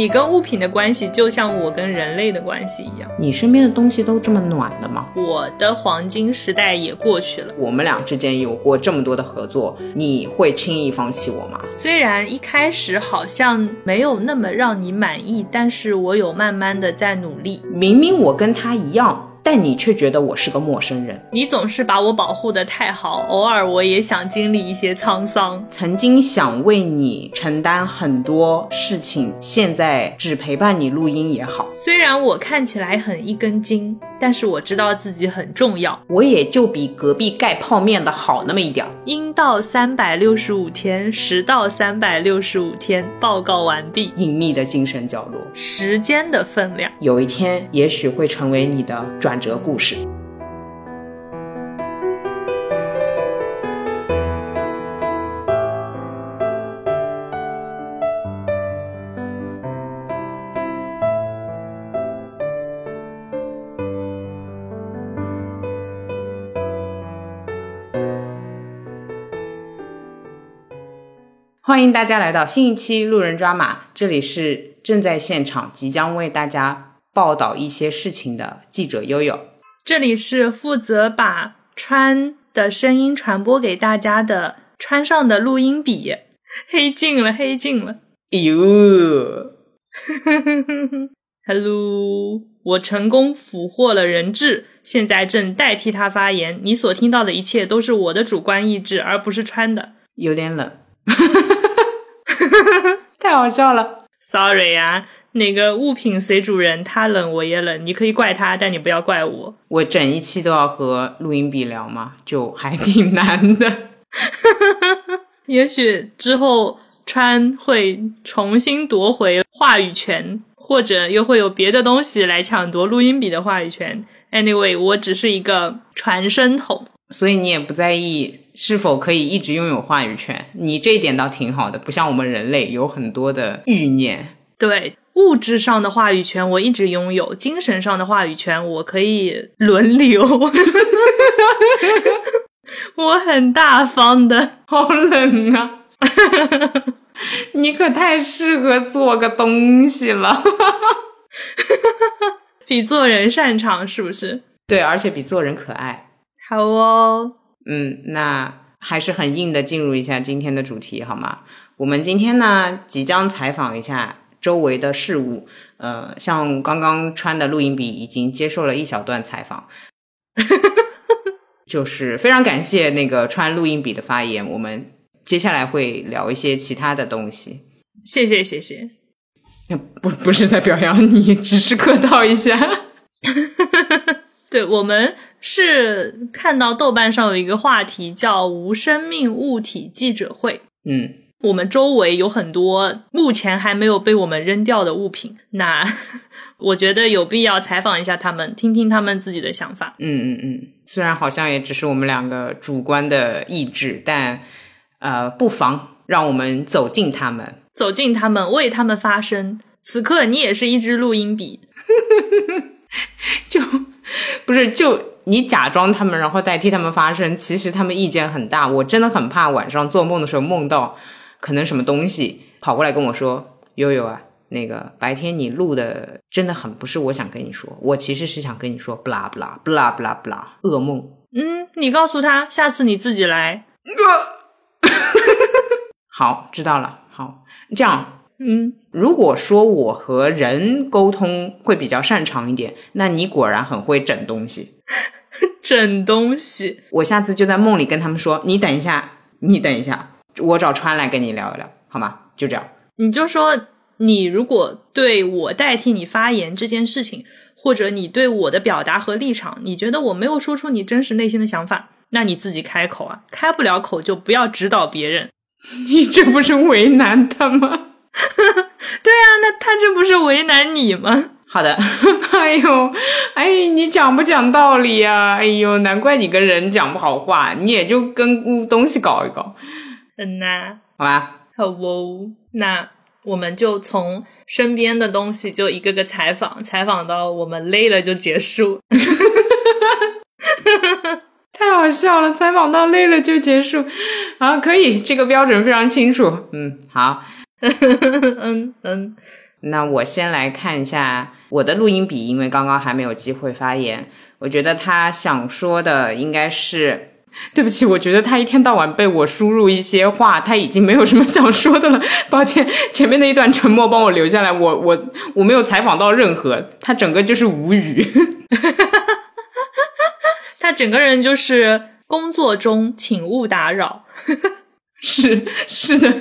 你跟物品的关系就像我跟人类的关系一样。你身边的东西都这么暖的吗？我的黄金时代也过去了。我们俩之间有过这么多的合作，你会轻易放弃我吗？虽然一开始好像没有那么让你满意，但是我有慢慢的在努力。明明我跟他一样。但你却觉得我是个陌生人。你总是把我保护的太好，偶尔我也想经历一些沧桑。曾经想为你承担很多事情，现在只陪伴你录音也好。虽然我看起来很一根筋。但是我知道自己很重要，我也就比隔壁盖泡面的好那么一点儿。阴到三百六十五天，时到三百六十五天，报告完毕。隐秘的精神角落，时间的分量，有一天也许会成为你的转折故事。欢迎大家来到新一期路人抓马，这里是正在现场即将为大家报道一些事情的记者悠悠，这里是负责把川的声音传播给大家的川上的录音笔，黑镜了，黑镜了，哟，Hello，我成功俘获了人质，现在正代替他发言，你所听到的一切都是我的主观意志，而不是川的，有点冷。太好笑了，Sorry 啊，那个物品随主人，他冷我也冷，你可以怪他，但你不要怪我。我整一期都要和录音笔聊吗？就还挺难的。也许之后川会重新夺回话语权，或者又会有别的东西来抢夺录音笔的话语权。Anyway，我只是一个传声筒。所以你也不在意是否可以一直拥有话语权，你这一点倒挺好的，不像我们人类有很多的欲念。对，物质上的话语权我一直拥有，精神上的话语权我可以轮流。我很大方的，好冷啊！你可太适合做个东西了，比做人擅长是不是？对，而且比做人可爱。好哦，嗯，那还是很硬的，进入一下今天的主题好吗？我们今天呢，即将采访一下周围的事物，呃，像刚刚穿的录音笔已经接受了一小段采访，就是非常感谢那个穿录音笔的发言。我们接下来会聊一些其他的东西，谢谢谢谢，不不是在表扬你，只是客套一下。对我们是看到豆瓣上有一个话题叫“无生命物体记者会”。嗯，我们周围有很多目前还没有被我们扔掉的物品，那 我觉得有必要采访一下他们，听听他们自己的想法。嗯嗯嗯，虽然好像也只是我们两个主观的意志，但呃，不妨让我们走进他们，走进他们，为他们发声。此刻你也是一支录音笔，就。不是，就你假装他们，然后代替他们发声。其实他们意见很大，我真的很怕晚上做梦的时候梦到，可能什么东西跑过来跟我说：“悠悠啊，那个白天你录的真的很不是我想跟你说，我其实是想跟你说，不啦不啦不啦不啦不啦，噩梦。”嗯，你告诉他，下次你自己来。好，知道了。好，这样。嗯，如果说我和人沟通会比较擅长一点，那你果然很会整东西。整东西，我下次就在梦里跟他们说：“你等一下，你等一下，我找川来跟你聊一聊，好吗？”就这样，你就说你如果对我代替你发言这件事情，或者你对我的表达和立场，你觉得我没有说出你真实内心的想法，那你自己开口啊，开不了口就不要指导别人。你这不是为难他吗？对啊，那他这不是为难你吗？好的，哎呦，哎，你讲不讲道理呀？哎呦，难怪你跟人讲不好话，你也就跟东西搞一搞。嗯呐，好吧，好哦。那我们就从身边的东西就一个个采访，采访到我们累了就结束。太好笑了，采访到累了就结束。好，可以，这个标准非常清楚。嗯，好。嗯嗯，那我先来看一下我的录音笔，因为刚刚还没有机会发言。我觉得他想说的应该是，对不起，我觉得他一天到晚被我输入一些话，他已经没有什么想说的了。抱歉，前面那一段沉默帮我留下来，我我我没有采访到任何，他整个就是无语。他整个人就是工作中请勿打扰。是是的。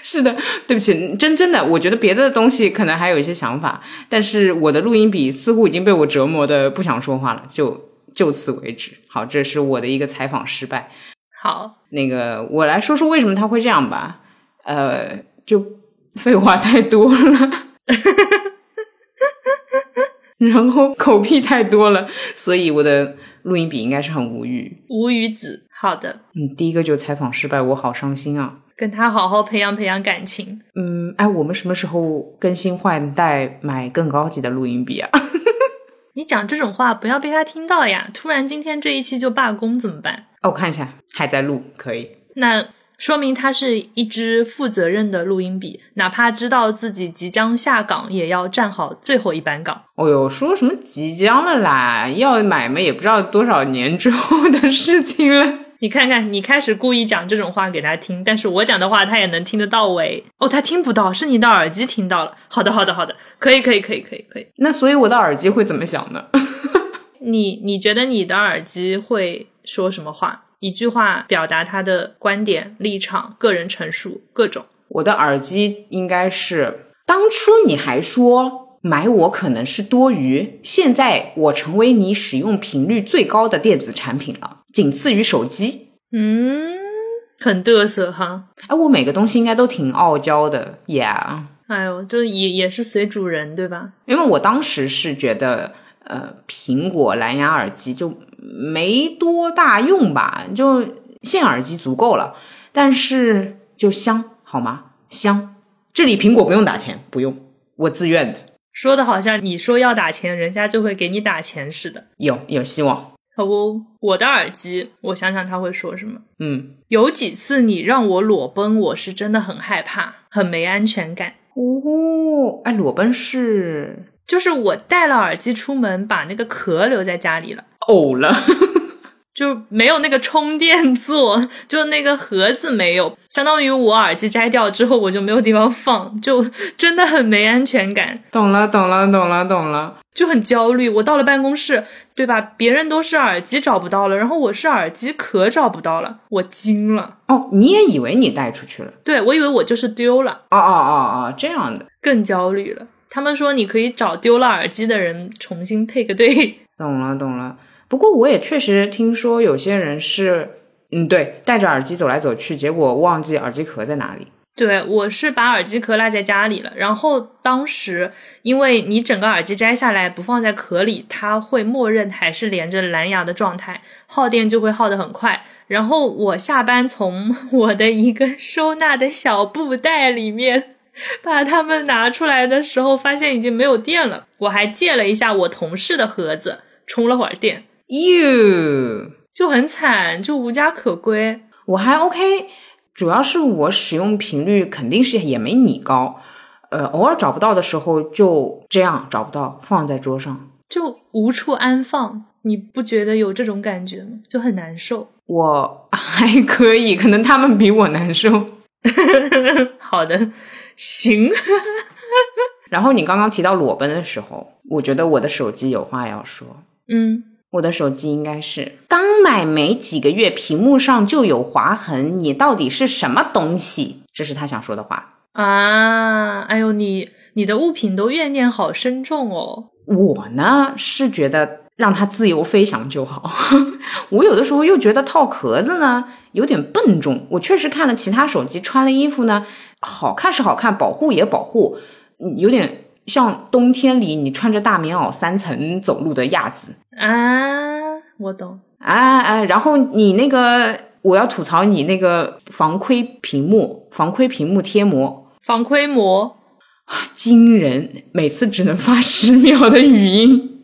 是的，对不起，真真的，我觉得别的东西可能还有一些想法，但是我的录音笔似乎已经被我折磨的不想说话了，就就此为止。好，这是我的一个采访失败。好，那个我来说说为什么他会这样吧。呃，就废话太多了，然后口癖太多了，所以我的录音笔应该是很无语。无语子，好的。嗯，第一个就采访失败，我好伤心啊。跟他好好培养培养感情。嗯，哎，我们什么时候更新换代买更高级的录音笔啊？你讲这种话不要被他听到呀！突然今天这一期就罢工怎么办？哦，我看一下，还在录，可以。那说明他是一支负责任的录音笔，哪怕知道自己即将下岗，也要站好最后一班岗。哦哟，说什么即将了啦？要买嘛，也不知道多少年之后的事情了。你看看，你开始故意讲这种话给他听，但是我讲的话他也能听得到喂。哦，他听不到，是你的耳机听到了。好的，好的，好的，可以，可以，可以，可以，可以。那所以我的耳机会怎么想呢？你你觉得你的耳机会说什么话？一句话表达他的观点、立场、个人陈述，各种。我的耳机应该是，当初你还说买我可能是多余，现在我成为你使用频率最高的电子产品了。仅次于手机，嗯，很嘚瑟哈。哎，我每个东西应该都挺傲娇的，Yeah。哎呦，就也也是随主人，对吧？因为我当时是觉得，呃，苹果蓝牙耳机就没多大用吧，就线耳机足够了。但是就香，好吗？香。这里苹果不用打钱，不用，我自愿的。说的好像你说要打钱，人家就会给你打钱似的。有有希望。好不，我的耳机，我想想他会说什么。嗯，有几次你让我裸奔，我是真的很害怕，很没安全感。哦，哎，裸奔是，就是我带了耳机出门，把那个壳留在家里了，呕了。就没有那个充电座，就那个盒子没有，相当于我耳机摘掉之后，我就没有地方放，就真的很没安全感。懂了，懂了，懂了，懂了，就很焦虑。我到了办公室，对吧？别人都是耳机找不到了，然后我是耳机壳找不到了，我惊了。哦，你也以为你带出去了？对，我以为我就是丢了。哦哦哦哦，这样的，更焦虑了。他们说你可以找丢了耳机的人重新配个对。懂了，懂了。不过我也确实听说有些人是，嗯，对，戴着耳机走来走去，结果忘记耳机壳在哪里。对，我是把耳机壳落在家里了。然后当时因为你整个耳机摘下来不放在壳里，它会默认还是连着蓝牙的状态，耗电就会耗得很快。然后我下班从我的一个收纳的小布袋里面 把它们拿出来的时候，发现已经没有电了。我还借了一下我同事的盒子，充了会儿电。哟，就很惨，就无家可归。我还 OK，主要是我使用频率肯定是也没你高。呃，偶尔找不到的时候就这样找不到，放在桌上就无处安放。你不觉得有这种感觉吗？就很难受。我还可以，可能他们比我难受。好的，行。然后你刚刚提到裸奔的时候，我觉得我的手机有话要说。嗯。我的手机应该是刚买没几个月，屏幕上就有划痕。你到底是什么东西？这是他想说的话啊！哎呦，你你的物品都怨念好深重哦。我呢是觉得让它自由飞翔就好。我有的时候又觉得套壳子呢有点笨重。我确实看了其他手机穿了衣服呢，好看是好看，保护也保护，有点。像冬天里你穿着大棉袄三层走路的样子啊，我懂啊啊！然后你那个，我要吐槽你那个防窥屏幕，防窥屏幕贴膜，防窥膜惊人，每次只能发 十秒的语音，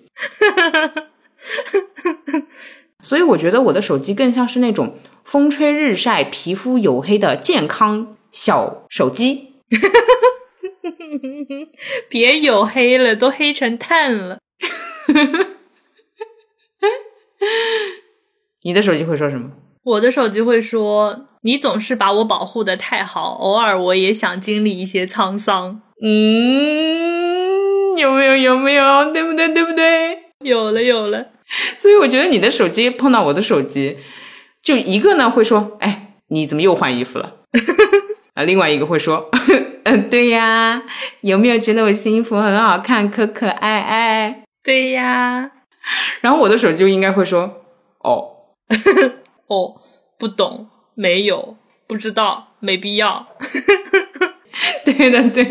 所以我觉得我的手机更像是那种风吹日晒、皮肤黝黑的健康小手机。别黝黑了，都黑成炭了。你的手机会说什么？我的手机会说：“你总是把我保护的太好，偶尔我也想经历一些沧桑。”嗯，有没有？有没有？对不对？对不对？有了，有了。所以我觉得你的手机碰到我的手机，就一个呢会说：“哎，你怎么又换衣服了？” 啊，另外一个会说：“ 嗯，对呀，有没有觉得我新衣服很好看，可可爱爱？”对呀。然后我的手机就应该会说：“哦。”哦，不懂，没有，不知道，没必要。对的，对，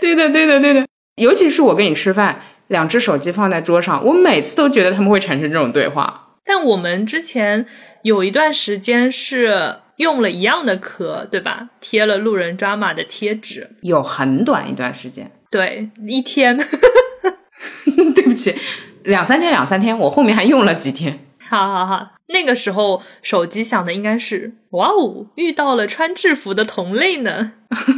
对的，对的，对的。尤其是我跟你吃饭，两只手机放在桌上，我每次都觉得他们会产生这种对话。但我们之前有一段时间是用了一样的壳，对吧？贴了路人抓马的贴纸，有很短一段时间，对，一天。对不起，两三天，两三天，我后面还用了几天。好好好，那个时候手机想的应该是哇哦，遇到了穿制服的同类呢。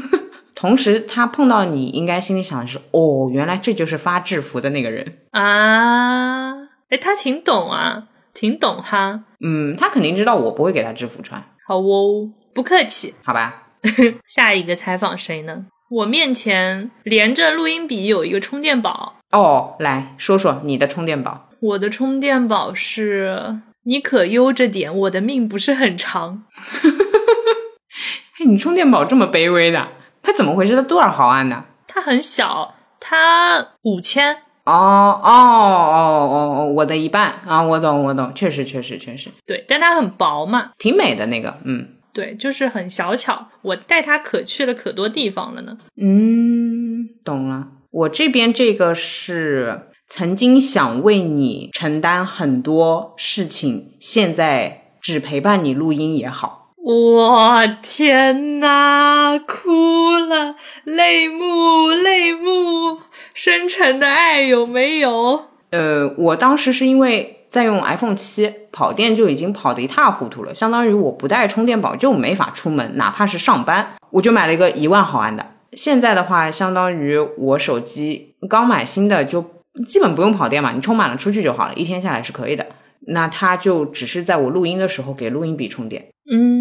同时，他碰到你应该心里想的是哦，原来这就是发制服的那个人啊。哎，他挺懂啊，挺懂哈。嗯，他肯定知道我不会给他制服穿。好哦，不客气。好吧，下一个采访谁呢？我面前连着录音笔有一个充电宝哦，来说说你的充电宝。我的充电宝是，你可悠着点，我的命不是很长。嘿，你充电宝这么卑微的，它怎么回事？它多少毫安呢？它很小，它五千。哦哦哦哦，我的一半啊！我懂我懂，确实确实确实。对，但它很薄嘛，挺美的那个，嗯，对，就是很小巧。我带它可去了可多地方了呢。嗯，懂了。我这边这个是。曾经想为你承担很多事情，现在只陪伴你录音也好。我天呐，哭了，泪目，泪目，深沉的爱有没有？呃，我当时是因为在用 iPhone 七，跑电就已经跑得一塌糊涂了，相当于我不带充电宝就没法出门，哪怕是上班，我就买了一个一万毫安的。现在的话，相当于我手机刚买新的就。基本不用跑电嘛，你充满了出去就好了，一天下来是可以的。那它就只是在我录音的时候给录音笔充电。嗯，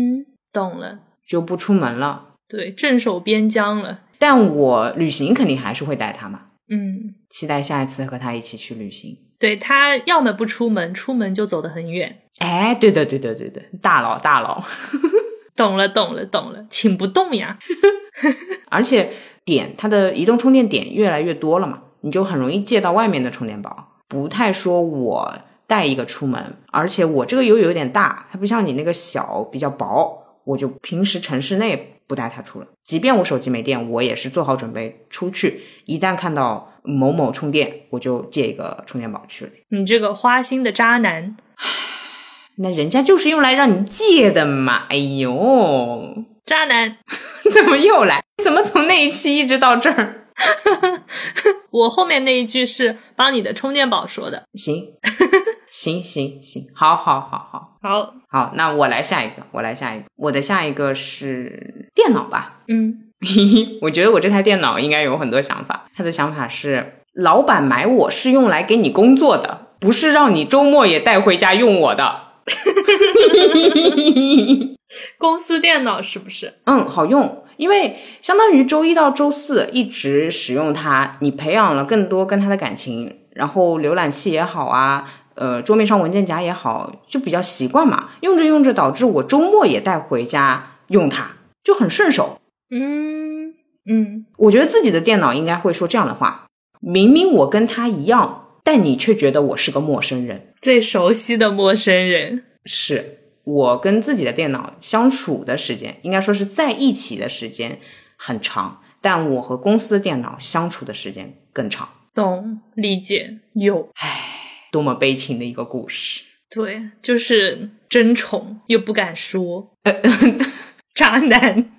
懂了，就不出门了。对，镇守边疆了。但我旅行肯定还是会带它嘛。嗯，期待下一次和他一起去旅行。对他要么不出门，出门就走得很远。哎，对的，对的，对的，大佬，大佬，懂了，懂了，懂了，请不动呀。而且点它的移动充电点越来越多了嘛。你就很容易借到外面的充电宝，不太说我带一个出门，而且我这个又有点大，它不像你那个小比较薄，我就平时城市内不带它出了。即便我手机没电，我也是做好准备出去，一旦看到某某充电，我就借一个充电宝去了。你这个花心的渣男，那人家就是用来让你借的嘛！哎呦，渣男，怎么又来？怎么从那一期一直到这儿？我后面那一句是帮你的充电宝说的。行，行行行，好好好好好好，那我来下一个，我来下一个，我的下一个是电脑吧？嗯，我觉得我这台电脑应该有很多想法。他的想法是，老板买我是用来给你工作的，不是让你周末也带回家用我的。公司电脑是不是？嗯，好用。因为相当于周一到周四一直使用它，你培养了更多跟它的感情，然后浏览器也好啊，呃，桌面上文件夹也好，就比较习惯嘛。用着用着，导致我周末也带回家用它，就很顺手。嗯嗯，我觉得自己的电脑应该会说这样的话：明明我跟他一样，但你却觉得我是个陌生人，最熟悉的陌生人是。我跟自己的电脑相处的时间，应该说是在一起的时间很长，但我和公司的电脑相处的时间更长。懂，理解，有。唉，多么悲情的一个故事。对，就是争宠又不敢说，渣男。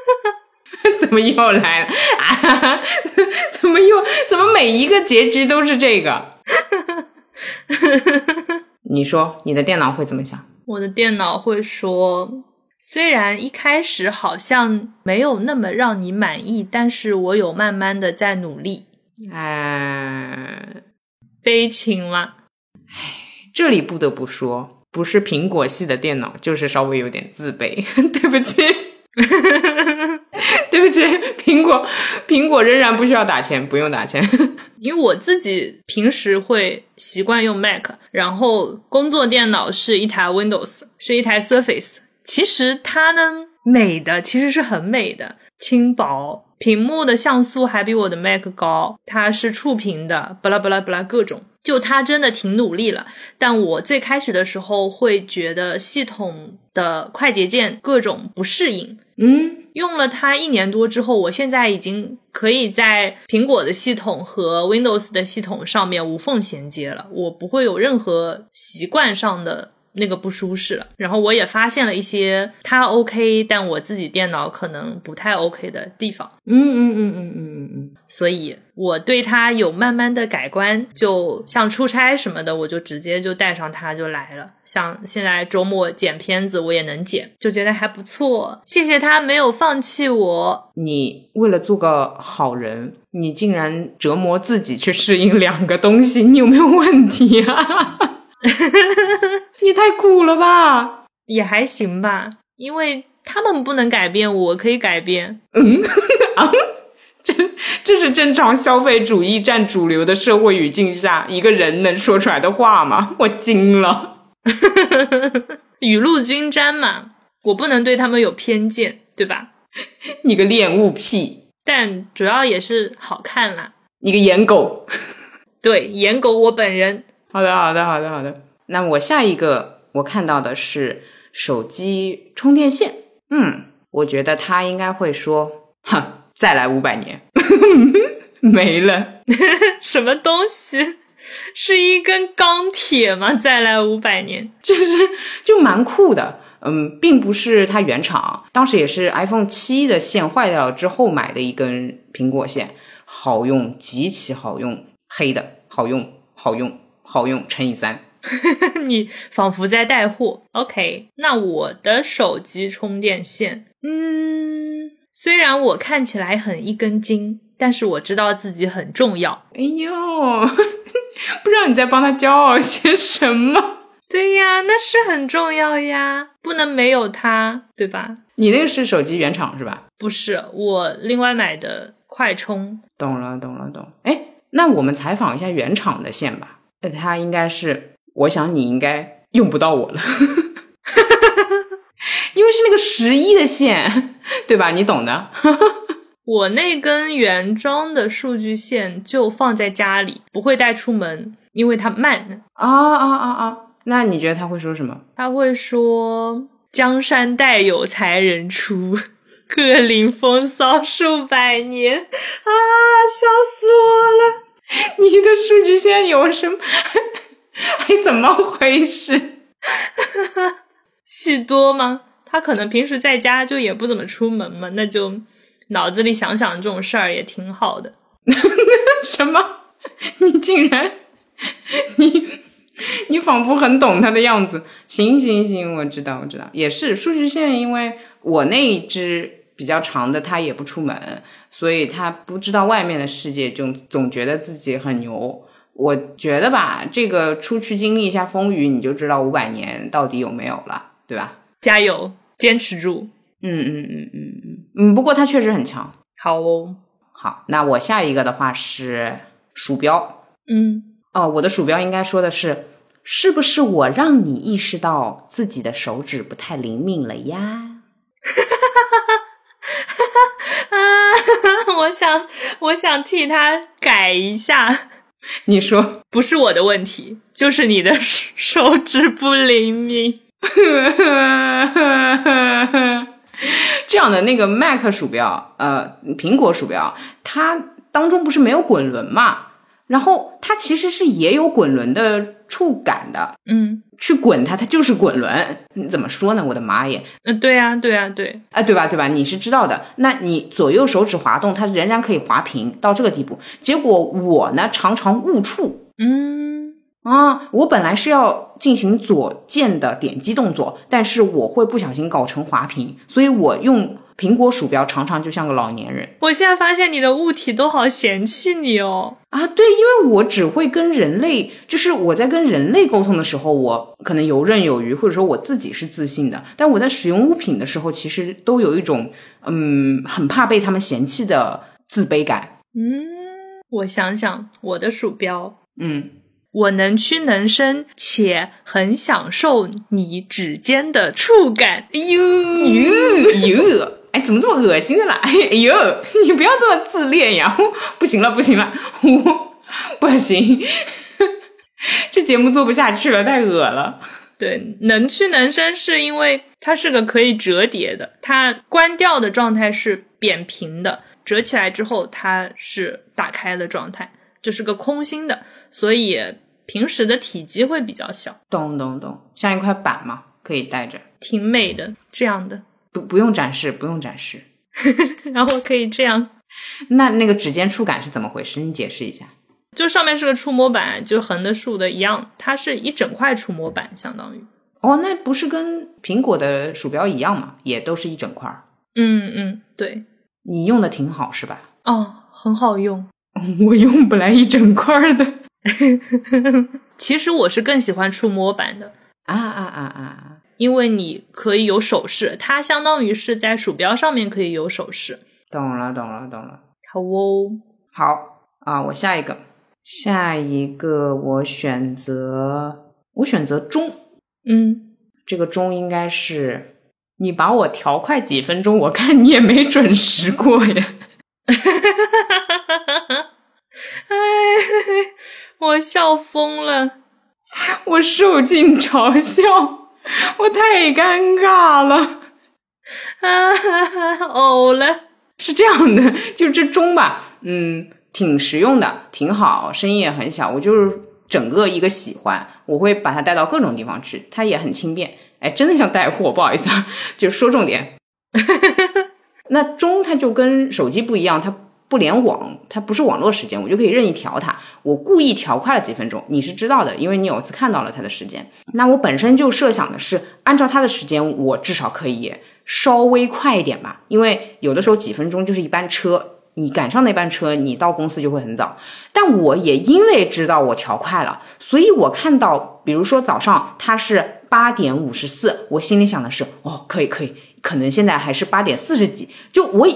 怎么又来了？啊？怎么又？怎么每一个结局都是这个？你说你的电脑会怎么想？我的电脑会说，虽然一开始好像没有那么让你满意，但是我有慢慢的在努力。哎，悲情吗？这里不得不说，不是苹果系的电脑，就是稍微有点自卑，对不起，对不起，苹果，苹果仍然不需要打钱，不用打钱。因为我自己平时会习惯用 Mac，然后工作电脑是一台 Windows，是一台 Surface。其实它呢，美的其实是很美的，轻薄，屏幕的像素还比我的 Mac 高，它是触屏的，巴拉巴拉巴拉各种。就它真的挺努力了，但我最开始的时候会觉得系统的快捷键各种不适应。嗯，用了它一年多之后，我现在已经可以在苹果的系统和 Windows 的系统上面无缝衔接了，我不会有任何习惯上的那个不舒适了。然后我也发现了一些它 OK，但我自己电脑可能不太 OK 的地方。嗯嗯嗯嗯嗯嗯嗯，所以我对它有慢慢的改观，就像出差什么的，我就直接就带上它就来了。像现在周末剪片子，我也能剪，就觉得还不错。谢谢他没有放弃我。你为了做个好人，你竟然折磨自己去适应两个东西，你有没有问题啊？你太苦了吧？也还行吧，因为他们不能改变，我可以改变。嗯 啊，这这是正常消费主义占主流的社会语境下一个人能说出来的话吗？我惊了。雨露均沾嘛，我不能对他们有偏见，对吧？你个恋物癖，但主要也是好看啦。你个颜狗。对，颜狗我本人。好的，好的，好的，好的。那我下一个我看到的是手机充电线。嗯，我觉得他应该会说：“哼，再来五百年，没了。什么东西？是一根钢铁吗？再来五百年，就是就蛮酷的。嗯，并不是它原厂，当时也是 iPhone 七的线坏掉了之后买的一根苹果线，好用，极其好用，黑的好用，好用，好用乘以三。你仿佛在带货。OK，那我的手机充电线，嗯，虽然我看起来很一根筋，但是我知道自己很重要。哎呦，不知道你在帮他骄傲些什么？对呀，那是很重要呀，不能没有它，对吧？你那个是手机原厂是吧？不是，我另外买的快充。懂了，懂了，懂。哎，那我们采访一下原厂的线吧。呃，它应该是，我想你应该用不到我了，因为是那个十一的线，对吧？你懂的。我那根原装的数据线就放在家里，不会带出门，因为它慢。啊啊啊啊！那你觉得他会说什么？他会说：“江山代有才人出，各领风骚数百年。”啊，笑死我了！你的数据线有什么？还怎么回事？戏多吗？他可能平时在家就也不怎么出门嘛，那就脑子里想想这种事儿也挺好的。什么？你竟然你？你仿佛很懂他的样子。行行行，我知道，我知道，也是数据线，因为我那一只比较长的，他也不出门，所以他不知道外面的世界，就总觉得自己很牛。我觉得吧，这个出去经历一下风雨，你就知道五百年到底有没有了，对吧？加油，坚持住。嗯嗯嗯嗯嗯嗯。不过他确实很强。好哦，好，那我下一个的话是鼠标。嗯。哦，我的鼠标应该说的是，是不是我让你意识到自己的手指不太灵敏了呀？啊，我想，我想替他改一下。你说不是我的问题，就是你的手指不灵敏。这样的那个 Mac 鼠标，呃，苹果鼠标，它当中不是没有滚轮嘛？然后它其实是也有滚轮的触感的，嗯，去滚它，它就是滚轮。你怎么说呢？我的妈耶！嗯，对呀，对呀，对，啊，对吧？对吧？你是知道的。那你左右手指滑动，它仍然可以滑屏到这个地步。结果我呢，常常误触。嗯，啊，我本来是要进行左键的点击动作，但是我会不小心搞成滑屏，所以我用苹果鼠标常常就像个老年人我现在发现你的物体都好嫌弃你哦。啊。对，因为我只会跟人类，就是我在跟人类沟通的时候，我可能游刃有余，或者说我自己是自信的，但我在使用物品的时候，其实都有一种嗯，很怕被他们嫌弃的自卑感。嗯，我想想，我的鼠标，嗯，我能屈能伸，且很享受你指尖的触感。哎呦，哟哟，哎，怎么这么恶心的啦？哎呦，你不要这么自恋呀！不行了，不行了，我不行，这节目做不下去了，太恶了。对，能屈能伸是因为它是个可以折叠的，它关掉的状态是扁平的，折起来之后它是打开的状态，就是个空心的，所以平时的体积会比较小，懂懂懂，像一块板嘛，可以带着，挺美的这样的。不不用展示，不用展示。然后可以这样，那那个指尖触感是怎么回事？你解释一下。就上面是个触摸板，就横的竖的一样，它是一整块触摸板，相当于。哦，那不是跟苹果的鼠标一样吗？也都是一整块儿。嗯嗯，对，你用的挺好是吧？哦，很好用。我用不来一整块儿的。其实我是更喜欢触摸板的，啊啊啊啊啊！因为你可以有手势，它相当于是在鼠标上面可以有手势。懂了，懂了，懂了。好哦，好啊，我下一个，下一个我选择，我选择钟。嗯，这个钟应该是你把我调快几分钟，我看你也没准时过呀。哎，我笑疯了。我受尽嘲笑，我太尴尬了。啊，呕了。是这样的，就这钟吧，嗯，挺实用的，挺好，声音也很小。我就是整个一个喜欢，我会把它带到各种地方去，它也很轻便。哎，真的像带货，不好意思啊，就说重点。那钟它就跟手机不一样，它不联网，它不是网络时间，我就可以任意调它。我故意调快了几分钟，你是知道的，因为你有一次看到了它的时间。那我本身就设想的是，按照它的时间，我至少可以稍微快一点吧，因为有的时候几分钟就是一班车，你赶上那班车，你到公司就会很早。但我也因为知道我调快了，所以我看到，比如说早上它是八点五十四，我心里想的是，哦，可以可以，可能现在还是八点四十几，就我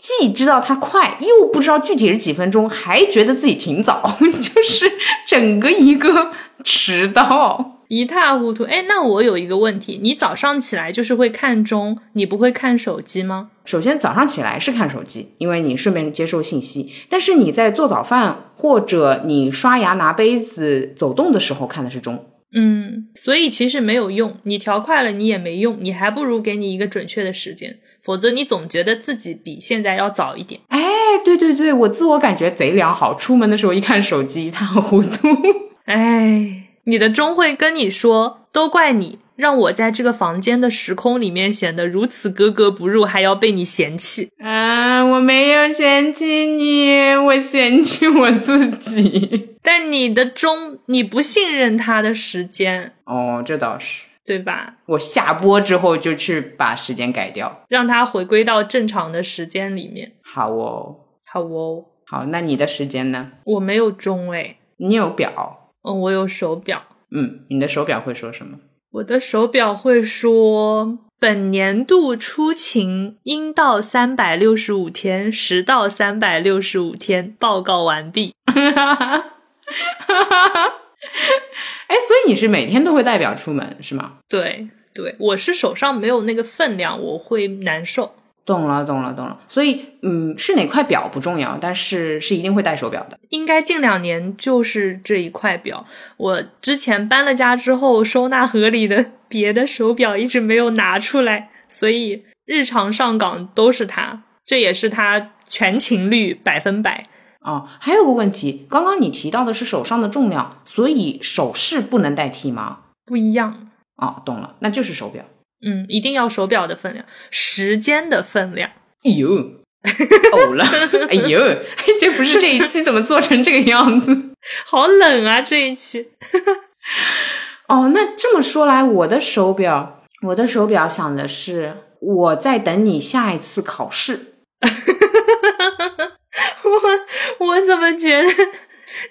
既知道它快，又不知道具体是几分钟，还觉得自己挺早，就是整个一个迟到。一塌糊涂。哎，那我有一个问题，你早上起来就是会看钟，你不会看手机吗？首先早上起来是看手机，因为你顺便接受信息。但是你在做早饭或者你刷牙、拿杯子、走动的时候看的是钟。嗯，所以其实没有用，你调快了你也没用，你还不如给你一个准确的时间，否则你总觉得自己比现在要早一点。哎，对对对，我自我感觉贼良好，出门的时候一看手机一塌糊涂。哎，你的钟会跟你说，都怪你，让我在这个房间的时空里面显得如此格格不入，还要被你嫌弃。啊，我没有嫌弃你，我嫌弃我自己。但你的钟，你不信任它的时间，哦，这倒是。对吧？我下播之后就去把时间改掉。让它回归到正常的时间里面。好哦，好哦，好，那你的时间呢？我没有钟哎，你有表，嗯，我有手表。嗯，你的手表会说什么？我的手表会说，本年度出勤应到三百六十五天，实到三百六十五天，报告完毕。哎，所以你是每天都会带表出门是吗？对对，我是手上没有那个分量，我会难受。懂了，懂了，懂了。所以，嗯，是哪块表不重要，但是是一定会戴手表的。应该近两年就是这一块表。我之前搬了家之后，收纳盒里的 别的手表一直没有拿出来，所以日常上岗都是它。这也是它全勤率百分百。啊，还有个问题，刚刚你提到的是手上的重量，所以手势不能代替吗？不一样。哦，懂了，那就是手表。嗯，一定要手表的分量，时间的分量。哎呦，呕了！哎呦，这不是这一期怎么做成这个样子？好冷啊这一期。哦，那这么说来，我的手表，我的手表想的是我在等你下一次考试。我我怎么觉得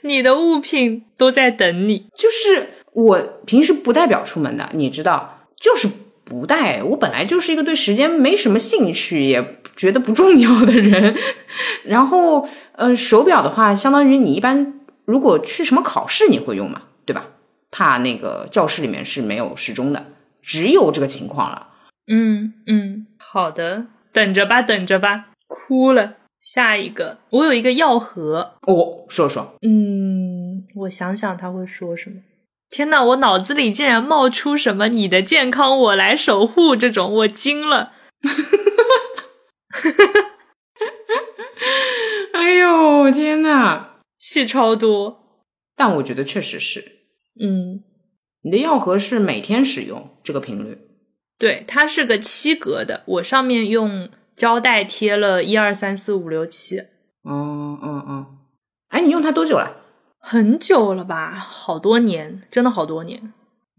你的物品都在等你？就是我平时不带表出门的，你知道，就是不带。我本来就是一个对时间没什么兴趣，也觉得不重要的人。然后，呃，手表的话，相当于你一般如果去什么考试，你会用嘛，对吧？怕那个教室里面是没有时钟的，只有这个情况了。嗯嗯，好的，等着吧，等着吧，哭了。下一个，我有一个药盒。哦，说说。嗯，我想想他会说什么。天呐，我脑子里竟然冒出什么“你的健康我来守护”这种，我惊了。哎呦，天呐，戏超多。但我觉得确实是。嗯，你的药盒是每天使用这个频率？对，它是个七格的，我上面用。胶带贴了一二三四五六七，嗯嗯嗯，哎，你用它多久了？很久了吧，好多年，真的好多年。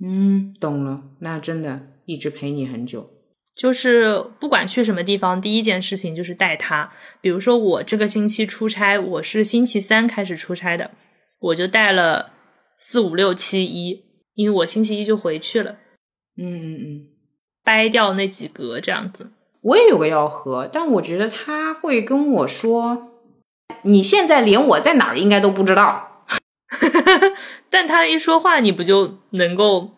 嗯，懂了，那真的一直陪你很久。就是不管去什么地方，第一件事情就是带它。比如说我这个星期出差，我是星期三开始出差的，我就带了四五六七一，因为我星期一就回去了。嗯嗯嗯，掰掉那几格这样子。我也有个药盒，但我觉得他会跟我说：“你现在连我在哪儿应该都不知道。”但他一说话，你不就能够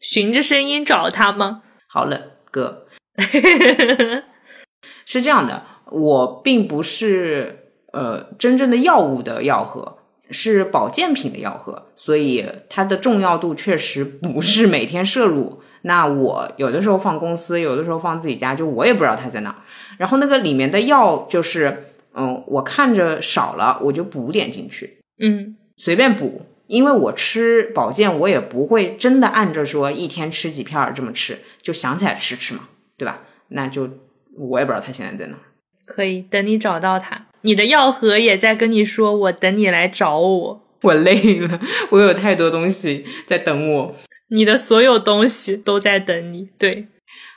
循着声音找他吗？好了，哥，是这样的，我并不是呃真正的药物的药盒，是保健品的药盒，所以它的重要度确实不是每天摄入。那我有的时候放公司，有的时候放自己家，就我也不知道它在哪。然后那个里面的药就是，嗯，我看着少了，我就补点进去，嗯，随便补。因为我吃保健，我也不会真的按着说一天吃几片这么吃，就想起来吃吃嘛，对吧？那就我也不知道它现在在哪。可以等你找到它，你的药盒也在跟你说，我等你来找我。我累了，我有太多东西在等我。你的所有东西都在等你。对，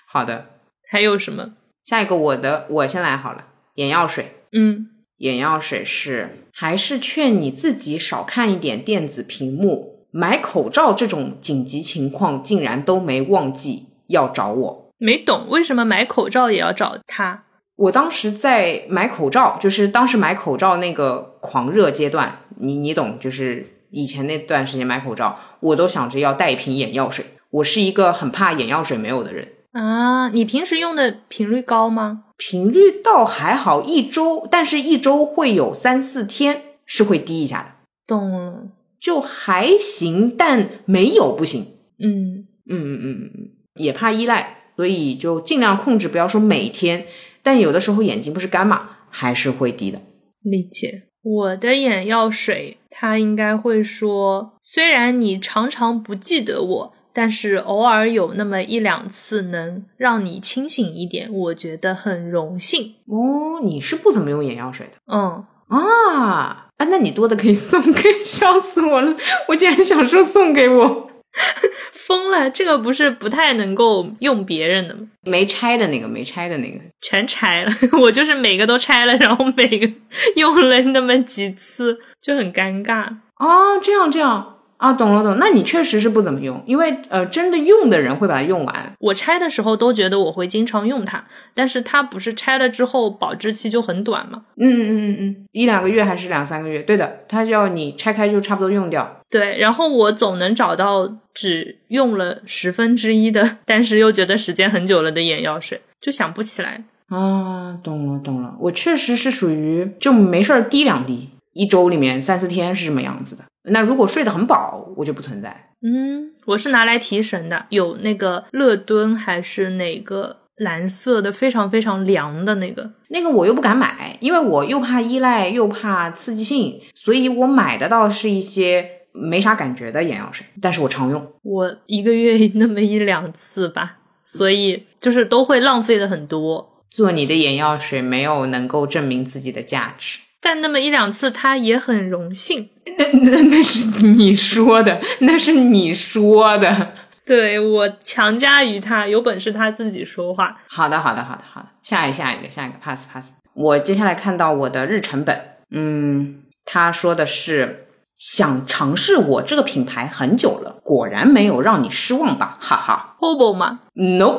好的。还有什么？下一个，我的，我先来好了。眼药水，嗯，眼药水是，还是劝你自己少看一点电子屏幕。买口罩这种紧急情况，竟然都没忘记要找我。没懂为什么买口罩也要找他？我当时在买口罩，就是当时买口罩那个狂热阶段，你你懂，就是。以前那段时间买口罩，我都想着要带一瓶眼药水。我是一个很怕眼药水没有的人啊。你平时用的频率高吗？频率倒还好，一周，但是一周会有三四天是会低一下的。懂了，就还行，但没有不行。嗯嗯嗯嗯嗯，也怕依赖，所以就尽量控制，不要说每天，但有的时候眼睛不是干嘛，还是会滴的。理解。我的眼药水，他应该会说：虽然你常常不记得我，但是偶尔有那么一两次能让你清醒一点，我觉得很荣幸。哦，你是不怎么用眼药水的？嗯啊啊，那你多的可以送给，笑死我了！我竟然想说送给我。疯了，这个不是不太能够用别人的吗？没拆的那个，没拆的那个，全拆了。我就是每个都拆了，然后每个 用了那么几次，就很尴尬。哦，这样这样。啊，懂了懂，那你确实是不怎么用，因为呃，真的用的人会把它用完。我拆的时候都觉得我会经常用它，但是它不是拆了之后保质期就很短吗？嗯嗯嗯嗯，一两个月还是两三个月？对的，它要你拆开就差不多用掉。对，然后我总能找到只用了十分之一的，但是又觉得时间很久了的眼药水，就想不起来。啊，懂了懂了，我确实是属于就没事儿滴两滴，一周里面三四天是什么样子的。那如果睡得很饱，我就不存在。嗯，我是拿来提神的，有那个乐敦还是哪个蓝色的，非常非常凉的那个。那个我又不敢买，因为我又怕依赖，又怕刺激性，所以我买的倒是一些没啥感觉的眼药水，但是我常用。我一个月 那么一两次吧，所以就是都会浪费的很多。做你的眼药水没有能够证明自己的价值。但那么一两次他也很荣幸。那那那是你说的，那是你说的。对我强加于他，有本事他自己说话。好的，好的，好的，好的。下一下一个，下一个，pass pass。我接下来看到我的日程本，嗯，他说的是想尝试我这个品牌很久了，果然没有让你失望吧，哈哈。Hobo 吗？No，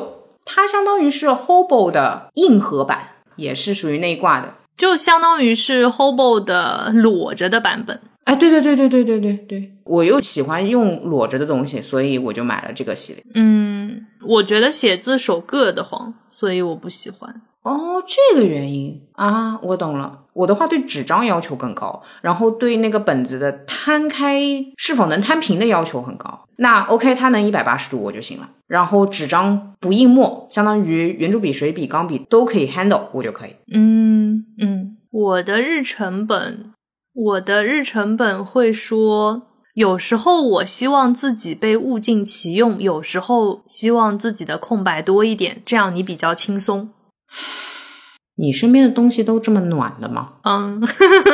它相当于是 Hobo 的硬核版，也是属于内挂的。就相当于是 Hobo 的裸着的版本。哎，对对对对对对对对，我又喜欢用裸着的东西，所以我就买了这个系列。嗯，我觉得写字手硌得慌，所以我不喜欢。哦，这个原因啊，我懂了。我的话对纸张要求更高，然后对那个本子的摊开是否能摊平的要求很高。那 OK，它能一百八十度我就行了。然后纸张不印墨，相当于圆珠笔、水笔、钢笔都可以 handle，我就可以。嗯嗯，我的日程本，我的日程本会说，有时候我希望自己被物尽其用，有时候希望自己的空白多一点，这样你比较轻松。你身边的东西都这么暖的吗？嗯，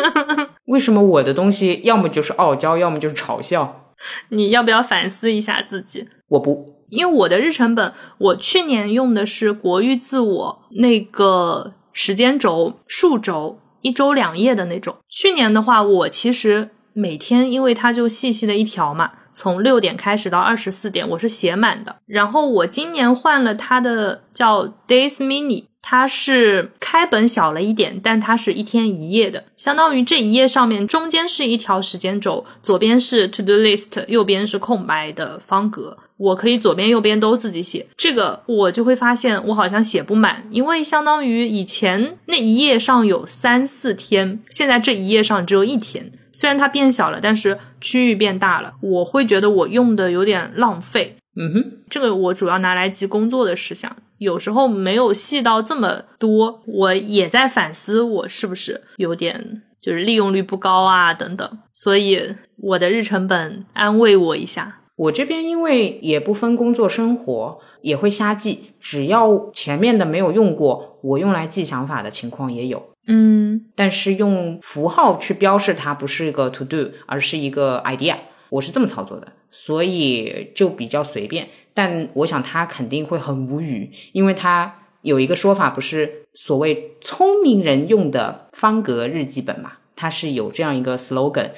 为什么我的东西要么就是傲娇，要么就是嘲笑？你要不要反思一下自己？我不，因为我的日程本，我去年用的是国誉自我那个时间轴数轴，一周两页的那种。去年的话，我其实每天因为它就细细的一条嘛，从六点开始到二十四点，我是写满的。然后我今年换了它的叫 Days Mini。它是开本小了一点，但它是一天一页的，相当于这一页上面中间是一条时间轴，左边是 To Do List，右边是空白的方格。我可以左边右边都自己写，这个我就会发现我好像写不满，因为相当于以前那一页上有三四天，现在这一页上只有一天。虽然它变小了，但是区域变大了，我会觉得我用的有点浪费。嗯哼，这个我主要拿来记工作的事项，有时候没有细到这么多，我也在反思我是不是有点就是利用率不高啊等等，所以我的日程本安慰我一下。我这边因为也不分工作生活，也会瞎记，只要前面的没有用过，我用来记想法的情况也有。嗯但是用符号去标示它不是一个 to do，而是一个 idea，我是这么操作的，所以就比较随便。但我想他肯定会很无语，因为他有一个说法，不是所谓聪明人用的方格日记本嘛？它是有这样一个 slogan，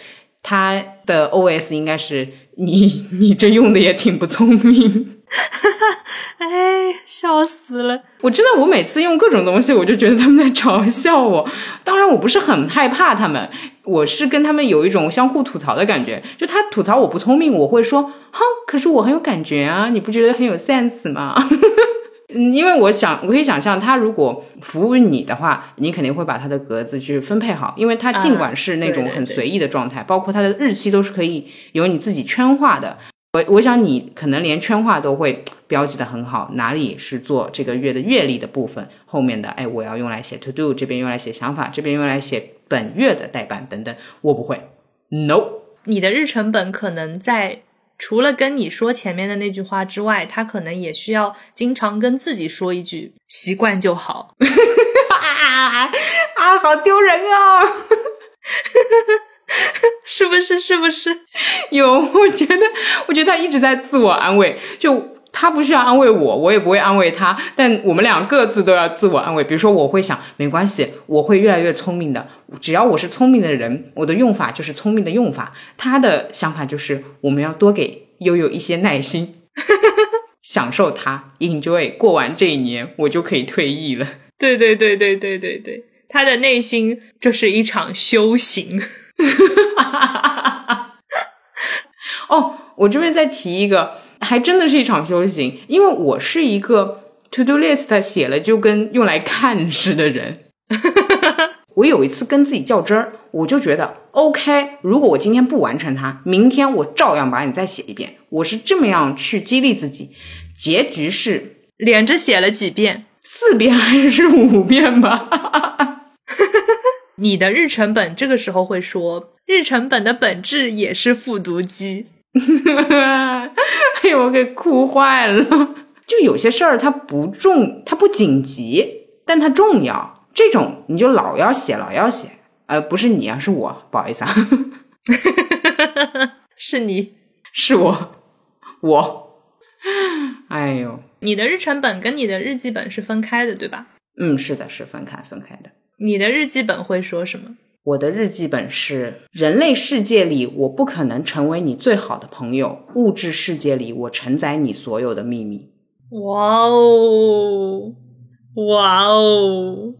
它的 OS 应该是你 你这用的也挺不聪明。哎，笑死了！我真的，我每次用各种东西，我就觉得他们在嘲笑我。当然，我不是很害怕他们，我是跟他们有一种相互吐槽的感觉。就他吐槽我不聪明，我会说，哈，可是我很有感觉啊，你不觉得很有 sense 吗？嗯，因为我想，我可以想象，他如果服务你的话，你肯定会把他的格子去分配好，因为他尽管是那种很随意的状态，包括他的日期都是可以由你自己圈化的。我我想你可能连圈画都会标记的很好，哪里是做这个月的月历的部分，后面的哎我要用来写 to do，这边用来写想法，这边用来写本月的代办等等，我不会，no。你的日程本可能在除了跟你说前面的那句话之外，他可能也需要经常跟自己说一句“习惯就好 啊啊，好丢人啊！”，是不是？是不是？有，我觉得，我觉得他一直在自我安慰，就他不需要安慰我，我也不会安慰他，但我们俩各自都要自我安慰。比如说，我会想，没关系，我会越来越聪明的，只要我是聪明的人，我的用法就是聪明的用法。他的想法就是，我们要多给悠悠一些耐心，享受他，enjoy 过完这一年，我就可以退役了。对对对对对对对，他的内心就是一场修行。哦，我这边再提一个，还真的是一场修行，因为我是一个 to do list 写了就跟用来看似的人。我有一次跟自己较真儿，我就觉得 OK，如果我今天不完成它，明天我照样把你再写一遍。我是这么样去激励自己，结局是连着写了几遍。四遍还是五遍吧？你的日程本这个时候会说，日程本的本质也是复读机。哎呦，我给哭坏了。就有些事儿它不重，它不紧急，但它重要。这种你就老要写，老要写呃，不是你啊，是我，不好意思啊，是你，是我，我，哎呦，你的日程本跟你的日记本是分开的，对吧？嗯，是的，是分开分开的。你的日记本会说什么？我的日记本是：人类世界里，我不可能成为你最好的朋友；物质世界里，我承载你所有的秘密。哇哦，哇哦！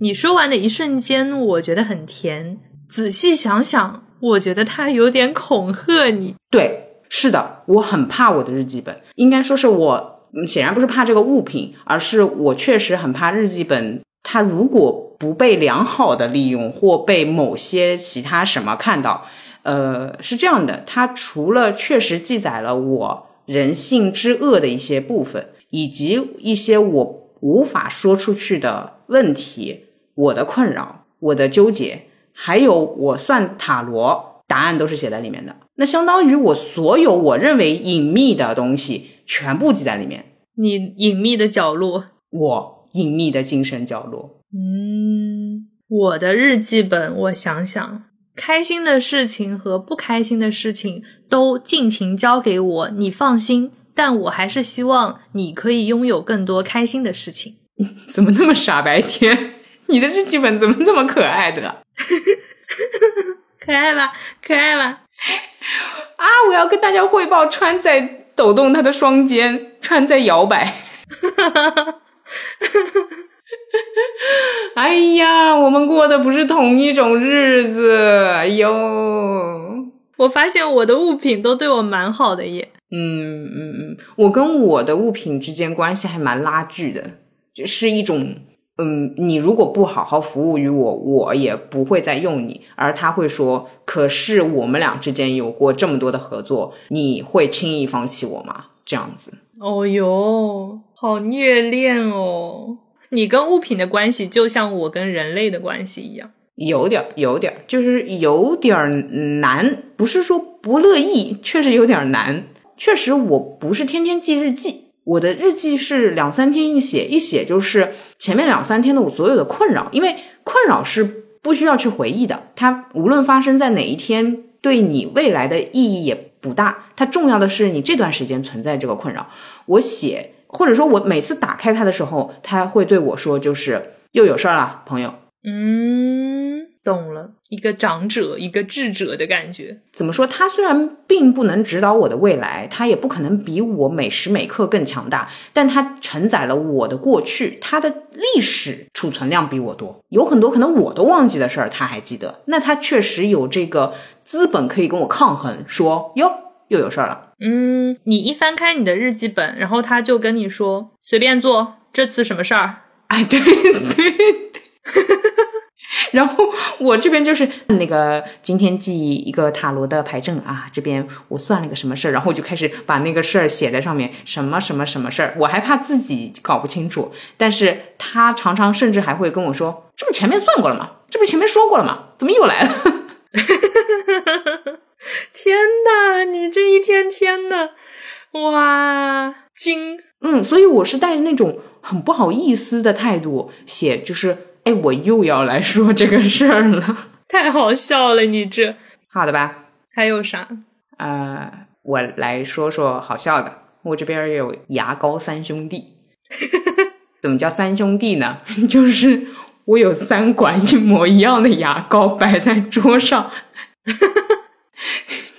你说完的一瞬间，我觉得很甜。仔细想想，我觉得他有点恐吓你。对，是的，我很怕我的日记本。应该说是我，显然不是怕这个物品，而是我确实很怕日记本。它如果不被良好的利用，或被某些其他什么看到，呃，是这样的，它除了确实记载了我人性之恶的一些部分，以及一些我无法说出去的问题，我的困扰，我的纠结，还有我算塔罗答案都是写在里面的。那相当于我所有我认为隐秘的东西全部记在里面。你隐秘的角落，我。隐秘的精神角落。嗯，我的日记本，我想想，开心的事情和不开心的事情都尽情交给我，你放心。但我还是希望你可以拥有更多开心的事情。怎么那么傻白甜？你的日记本怎么这么可爱的？可爱了，可爱了。啊！我要跟大家汇报，川在抖动他的双肩，川在摇摆。哎呀，我们过的不是同一种日子。哎呦，我发现我的物品都对我蛮好的耶。嗯嗯嗯，我跟我的物品之间关系还蛮拉锯的，就是一种，嗯，你如果不好好服务于我，我也不会再用你。而他会说，可是我们俩之间有过这么多的合作，你会轻易放弃我吗？这样子。哦哟，好虐恋哦。你跟物品的关系就像我跟人类的关系一样，有点，有点，就是有点难。不是说不乐意，确实有点难。确实，我不是天天记日记，我的日记是两三天一写，一写就是前面两三天的我所有的困扰。因为困扰是不需要去回忆的，它无论发生在哪一天，对你未来的意义也不大。它重要的是你这段时间存在这个困扰。我写。或者说，我每次打开它的时候，它会对我说：“就是又有事儿了，朋友。”嗯，懂了，一个长者，一个智者的感觉。怎么说？他虽然并不能指导我的未来，他也不可能比我每时每刻更强大，但他承载了我的过去，他的历史储存量比我多，有很多可能我都忘记的事儿，他还记得。那他确实有这个资本可以跟我抗衡，说哟。又有事儿了。嗯，你一翻开你的日记本，然后他就跟你说：“随便做，这次什么事儿？”哎，对对对。然后我这边就是那个今天记一个塔罗的牌阵啊，这边我算了个什么事儿，然后我就开始把那个事儿写在上面，什么什么什么事儿。我还怕自己搞不清楚，但是他常常甚至还会跟我说：“这不前面算过了吗？这不前面说过了吗？怎么又来了？” 天呐，你这一天天的，哇，惊！嗯，所以我是带着那种很不好意思的态度写，就是，哎，我又要来说这个事儿了，太好笑了，你这，好的吧？还有啥？呃，我来说说好笑的，我这边有牙膏三兄弟，怎么叫三兄弟呢？就是我有三管一模一样的牙膏摆在桌上。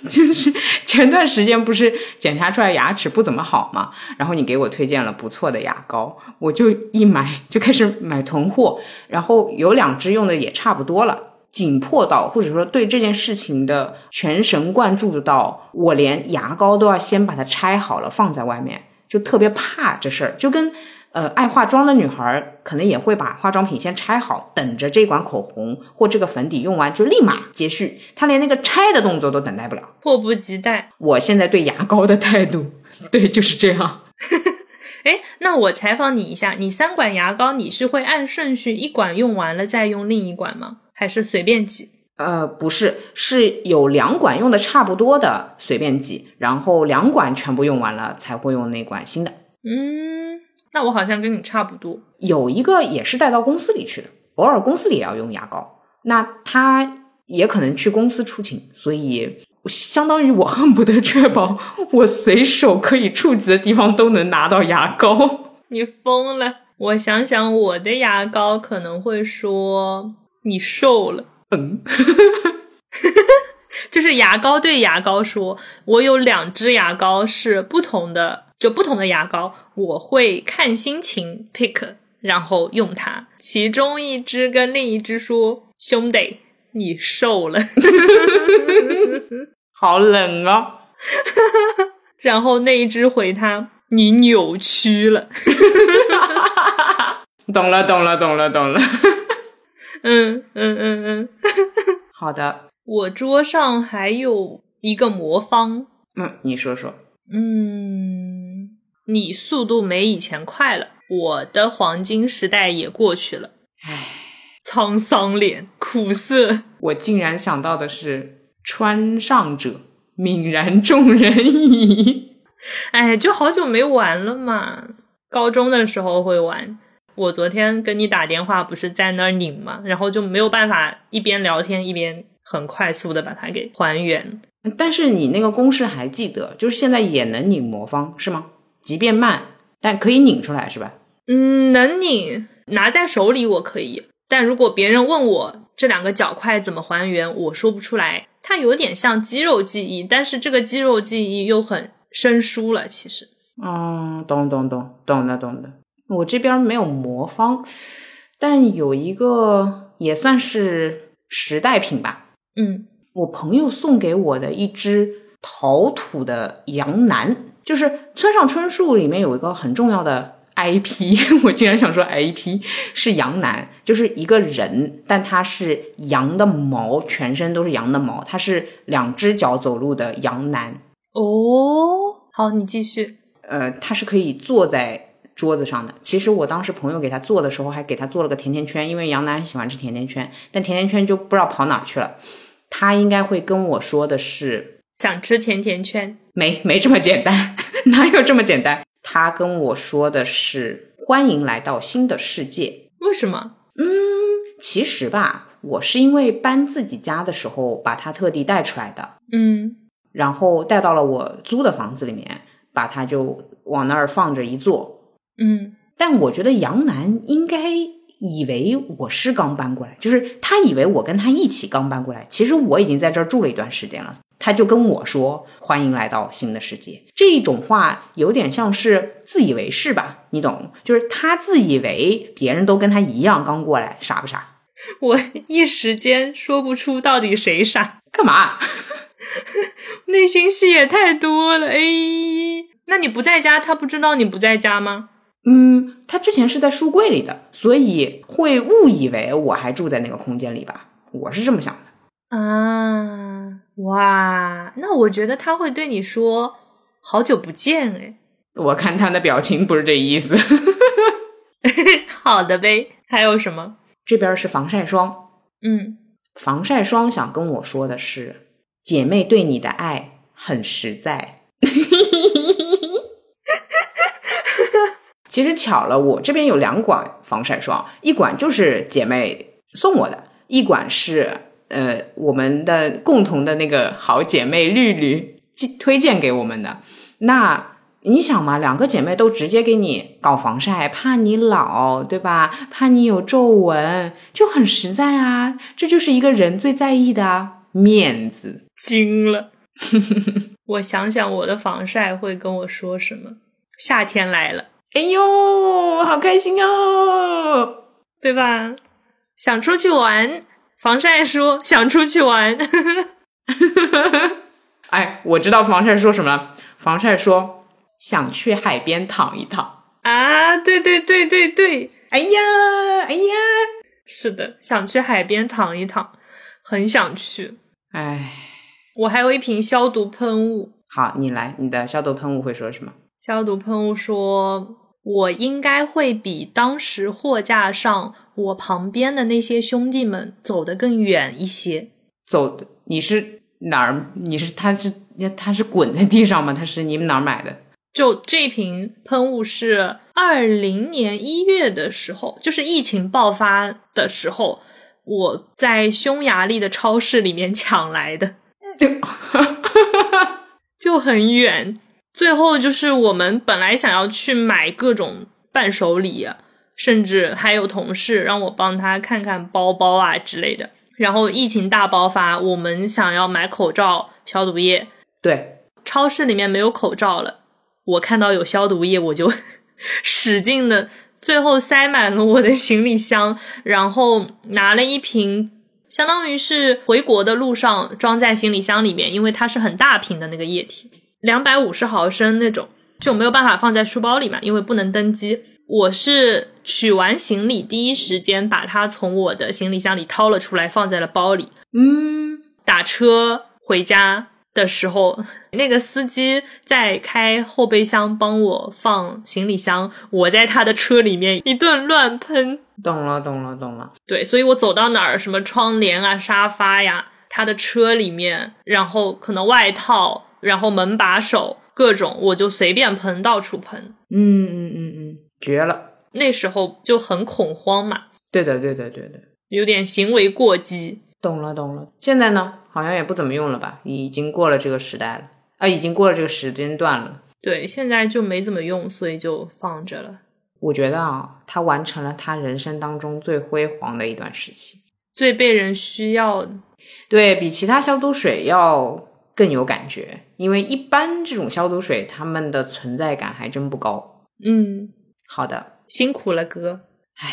就是前段时间不是检查出来牙齿不怎么好嘛，然后你给我推荐了不错的牙膏，我就一买就开始买囤货，然后有两支用的也差不多了，紧迫到或者说对这件事情的全神贯注到我连牙膏都要先把它拆好了放在外面，就特别怕这事儿，就跟。呃，爱化妆的女孩可能也会把化妆品先拆好，等着这管口红或这个粉底用完就立马接续。她连那个拆的动作都等待不了，迫不及待。我现在对牙膏的态度，对，就是这样。哎，那我采访你一下，你三管牙膏你是会按顺序一管用完了再用另一管吗？还是随便挤？呃，不是，是有两管用的差不多的随便挤，然后两管全部用完了才会用那管新的。嗯。那我好像跟你差不多，有一个也是带到公司里去的，偶尔公司里也要用牙膏，那他也可能去公司出勤，所以相当于我恨不得确保 我随手可以触及的地方都能拿到牙膏。你疯了！我想想，我的牙膏可能会说你瘦了。嗯，就是牙膏对牙膏说，我有两支牙膏是不同的，就不同的牙膏，我会看心情 pick，然后用它。其中一只跟另一只说，兄弟，你瘦了，好冷啊！然后那一只回他，你扭曲了。懂了，懂了，懂了，懂了。嗯嗯嗯嗯，好的。我桌上还有一个魔方。嗯，你说说。嗯，你速度没以前快了，我的黄金时代也过去了。唉，沧桑脸，苦涩。我竟然想到的是“川上者，泯然众人矣 ”。哎，就好久没玩了嘛。高中的时候会玩。我昨天跟你打电话，不是在那儿拧嘛，然后就没有办法一边聊天一边很快速的把它给还原。但是你那个公式还记得，就是现在也能拧魔方是吗？即便慢，但可以拧出来是吧？嗯，能拧，拿在手里我可以。但如果别人问我这两个角块怎么还原，我说不出来。它有点像肌肉记忆，但是这个肌肉记忆又很生疏了。其实，嗯，懂懂懂，懂的懂的。我这边没有魔方，但有一个也算是时代品吧。嗯，我朋友送给我的一只陶土的羊腩，就是村上春树里面有一个很重要的 IP，我竟然想说 IP 是羊男，就是一个人，但他是羊的毛，全身都是羊的毛，他是两只脚走路的羊男。哦，好，你继续。呃，他是可以坐在。桌子上的，其实我当时朋友给他做的时候，还给他做了个甜甜圈，因为杨楠喜欢吃甜甜圈，但甜甜圈就不知道跑哪去了。他应该会跟我说的是想吃甜甜圈，没没这么简单，哪有这么简单？他跟我说的是欢迎来到新的世界。为什么？嗯，其实吧，我是因为搬自己家的时候把他特地带出来的，嗯，然后带到了我租的房子里面，把他就往那儿放着一坐。嗯，但我觉得杨楠应该以为我是刚搬过来，就是他以为我跟他一起刚搬过来。其实我已经在这儿住了一段时间了。他就跟我说：“欢迎来到新的世界。”这种话有点像是自以为是吧？你懂？就是他自以为别人都跟他一样刚过来，傻不傻？我一时间说不出到底谁傻。干嘛？内心戏也太多了。哎，那你不在家，他不知道你不在家吗？嗯，他之前是在书柜里的，所以会误以为我还住在那个空间里吧？我是这么想的。啊，哇，那我觉得他会对你说“好久不见”哎。我看他的表情不是这意思。好的呗，还有什么？这边是防晒霜。嗯，防晒霜想跟我说的是，姐妹对你的爱很实在。其实巧了，我这边有两管防晒霜，一管就是姐妹送我的，一管是呃我们的共同的那个好姐妹绿绿推荐给我们的。那你想嘛，两个姐妹都直接给你搞防晒，怕你老，对吧？怕你有皱纹，就很实在啊。这就是一个人最在意的面子。惊了，我想想我的防晒会跟我说什么？夏天来了。哎呦，好开心哦，对吧？想出去玩，防晒说想出去玩。哎，我知道防晒说什么了。防晒说想去海边躺一躺啊！对对对对对！哎呀哎呀，是的，想去海边躺一躺，很想去。哎，我还有一瓶消毒喷雾。好，你来，你的消毒喷雾会说什么？消毒喷雾说。我应该会比当时货架上我旁边的那些兄弟们走得更远一些。走的你是哪儿？你是他是他是滚在地上吗？他是你们哪儿买的？就这瓶喷雾是二零年一月的时候，就是疫情爆发的时候，我在匈牙利的超市里面抢来的，就很远。最后就是我们本来想要去买各种伴手礼，甚至还有同事让我帮他看看包包啊之类的。然后疫情大爆发，我们想要买口罩、消毒液，对，超市里面没有口罩了。我看到有消毒液，我就 使劲的，最后塞满了我的行李箱，然后拿了一瓶，相当于是回国的路上装在行李箱里面，因为它是很大瓶的那个液体。两百五十毫升那种就没有办法放在书包里嘛，因为不能登机。我是取完行李第一时间把它从我的行李箱里掏了出来，放在了包里。嗯，打车回家的时候，那个司机在开后备箱帮我放行李箱，我在他的车里面一顿乱喷。懂了，懂了，懂了。对，所以我走到哪儿，什么窗帘啊、沙发呀，他的车里面，然后可能外套。然后门把手各种，我就随便喷，到处喷。嗯嗯嗯嗯，绝了！那时候就很恐慌嘛。对的对的对的，有点行为过激。懂了懂了。现在呢，好像也不怎么用了吧？已经过了这个时代了啊，已经过了这个时间段了。对，现在就没怎么用，所以就放着了。我觉得啊，他完成了他人生当中最辉煌的一段时期，最被人需要，对比其他消毒水要。更有感觉，因为一般这种消毒水，它们的存在感还真不高。嗯，好的，辛苦了哥。唉，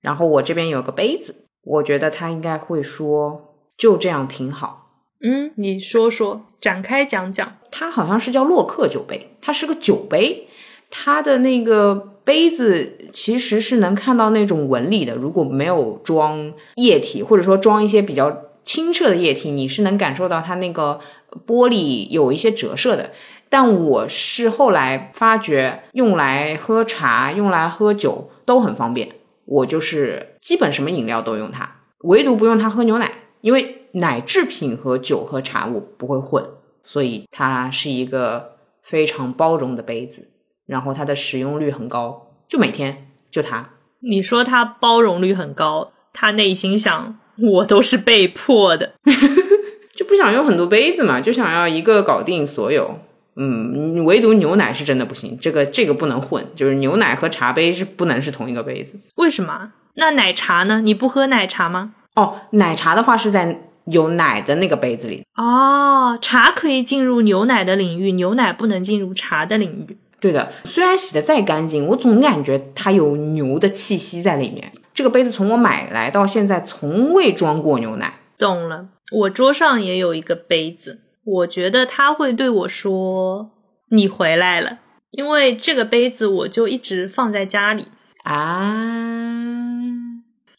然后我这边有个杯子，我觉得他应该会说就这样挺好。嗯，你说说，展开讲讲。它好像是叫洛克酒杯，它是个酒杯，它的那个杯子其实是能看到那种纹理的。如果没有装液体，或者说装一些比较清澈的液体，你是能感受到它那个。玻璃有一些折射的，但我是后来发觉用来喝茶、用来喝酒都很方便。我就是基本什么饮料都用它，唯独不用它喝牛奶，因为奶制品和酒和茶我不会混，所以它是一个非常包容的杯子。然后它的使用率很高，就每天就它。你说它包容率很高，他内心想 我都是被迫的。就不想用很多杯子嘛，就想要一个搞定所有。嗯，唯独牛奶是真的不行，这个这个不能混，就是牛奶和茶杯是不能是同一个杯子。为什么？那奶茶呢？你不喝奶茶吗？哦，奶茶的话是在有奶的那个杯子里。哦，茶可以进入牛奶的领域，牛奶不能进入茶的领域。对的，虽然洗的再干净，我总感觉它有牛的气息在里面。这个杯子从我买来到现在，从未装过牛奶。懂了。我桌上也有一个杯子，我觉得他会对我说：“你回来了。”因为这个杯子我就一直放在家里啊。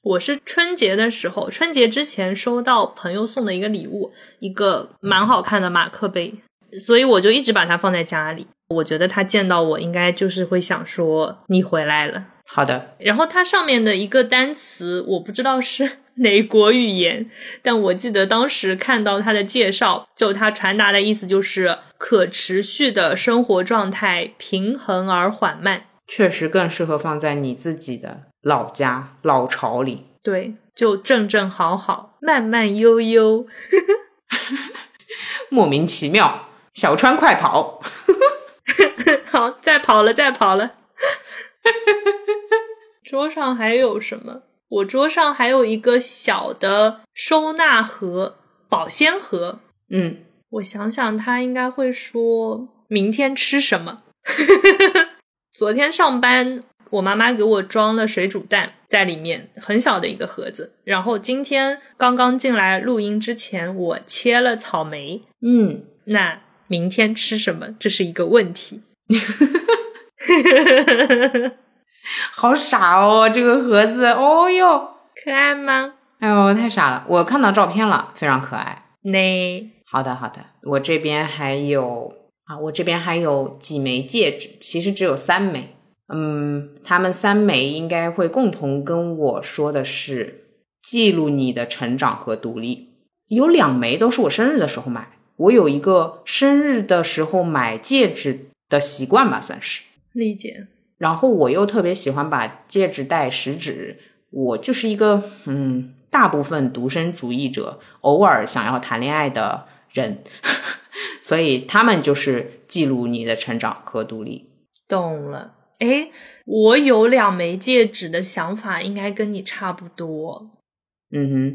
我是春节的时候，春节之前收到朋友送的一个礼物，一个蛮好看的马克杯，所以我就一直把它放在家里。我觉得他见到我应该就是会想说：“你回来了。”好的。然后它上面的一个单词，我不知道是。哪国语言？但我记得当时看到它的介绍，就它传达的意思就是可持续的生活状态，平衡而缓慢，确实更适合放在你自己的老家老巢里。对，就正正好好，慢慢悠悠，莫名其妙。小川快跑！好，再跑了，再跑了。桌上还有什么？我桌上还有一个小的收纳盒，保鲜盒。嗯，我想想，他应该会说明天吃什么。昨天上班，我妈妈给我装了水煮蛋在里面，很小的一个盒子。然后今天刚刚进来录音之前，我切了草莓。嗯，那明天吃什么？这是一个问题。好傻哦，这个盒子，哦哟，可爱吗？哎呦，太傻了！我看到照片了，非常可爱。那好的，好的，我这边还有啊，我这边还有几枚戒指，其实只有三枚。嗯，他们三枚应该会共同跟我说的是记录你的成长和独立。有两枚都是我生日的时候买，我有一个生日的时候买戒指的习惯吧，算是理解。然后我又特别喜欢把戒指戴食指，我就是一个嗯，大部分独身主义者，偶尔想要谈恋爱的人，所以他们就是记录你的成长和独立。懂了。哎，我有两枚戒指的想法应该跟你差不多。嗯哼，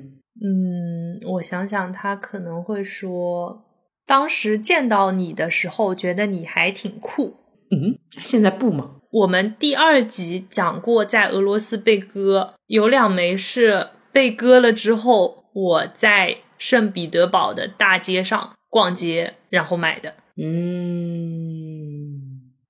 嗯，我想想，他可能会说，当时见到你的时候，觉得你还挺酷。嗯，现在不吗？我们第二集讲过，在俄罗斯被割，有两枚是被割了之后，我在圣彼得堡的大街上逛街然后买的。嗯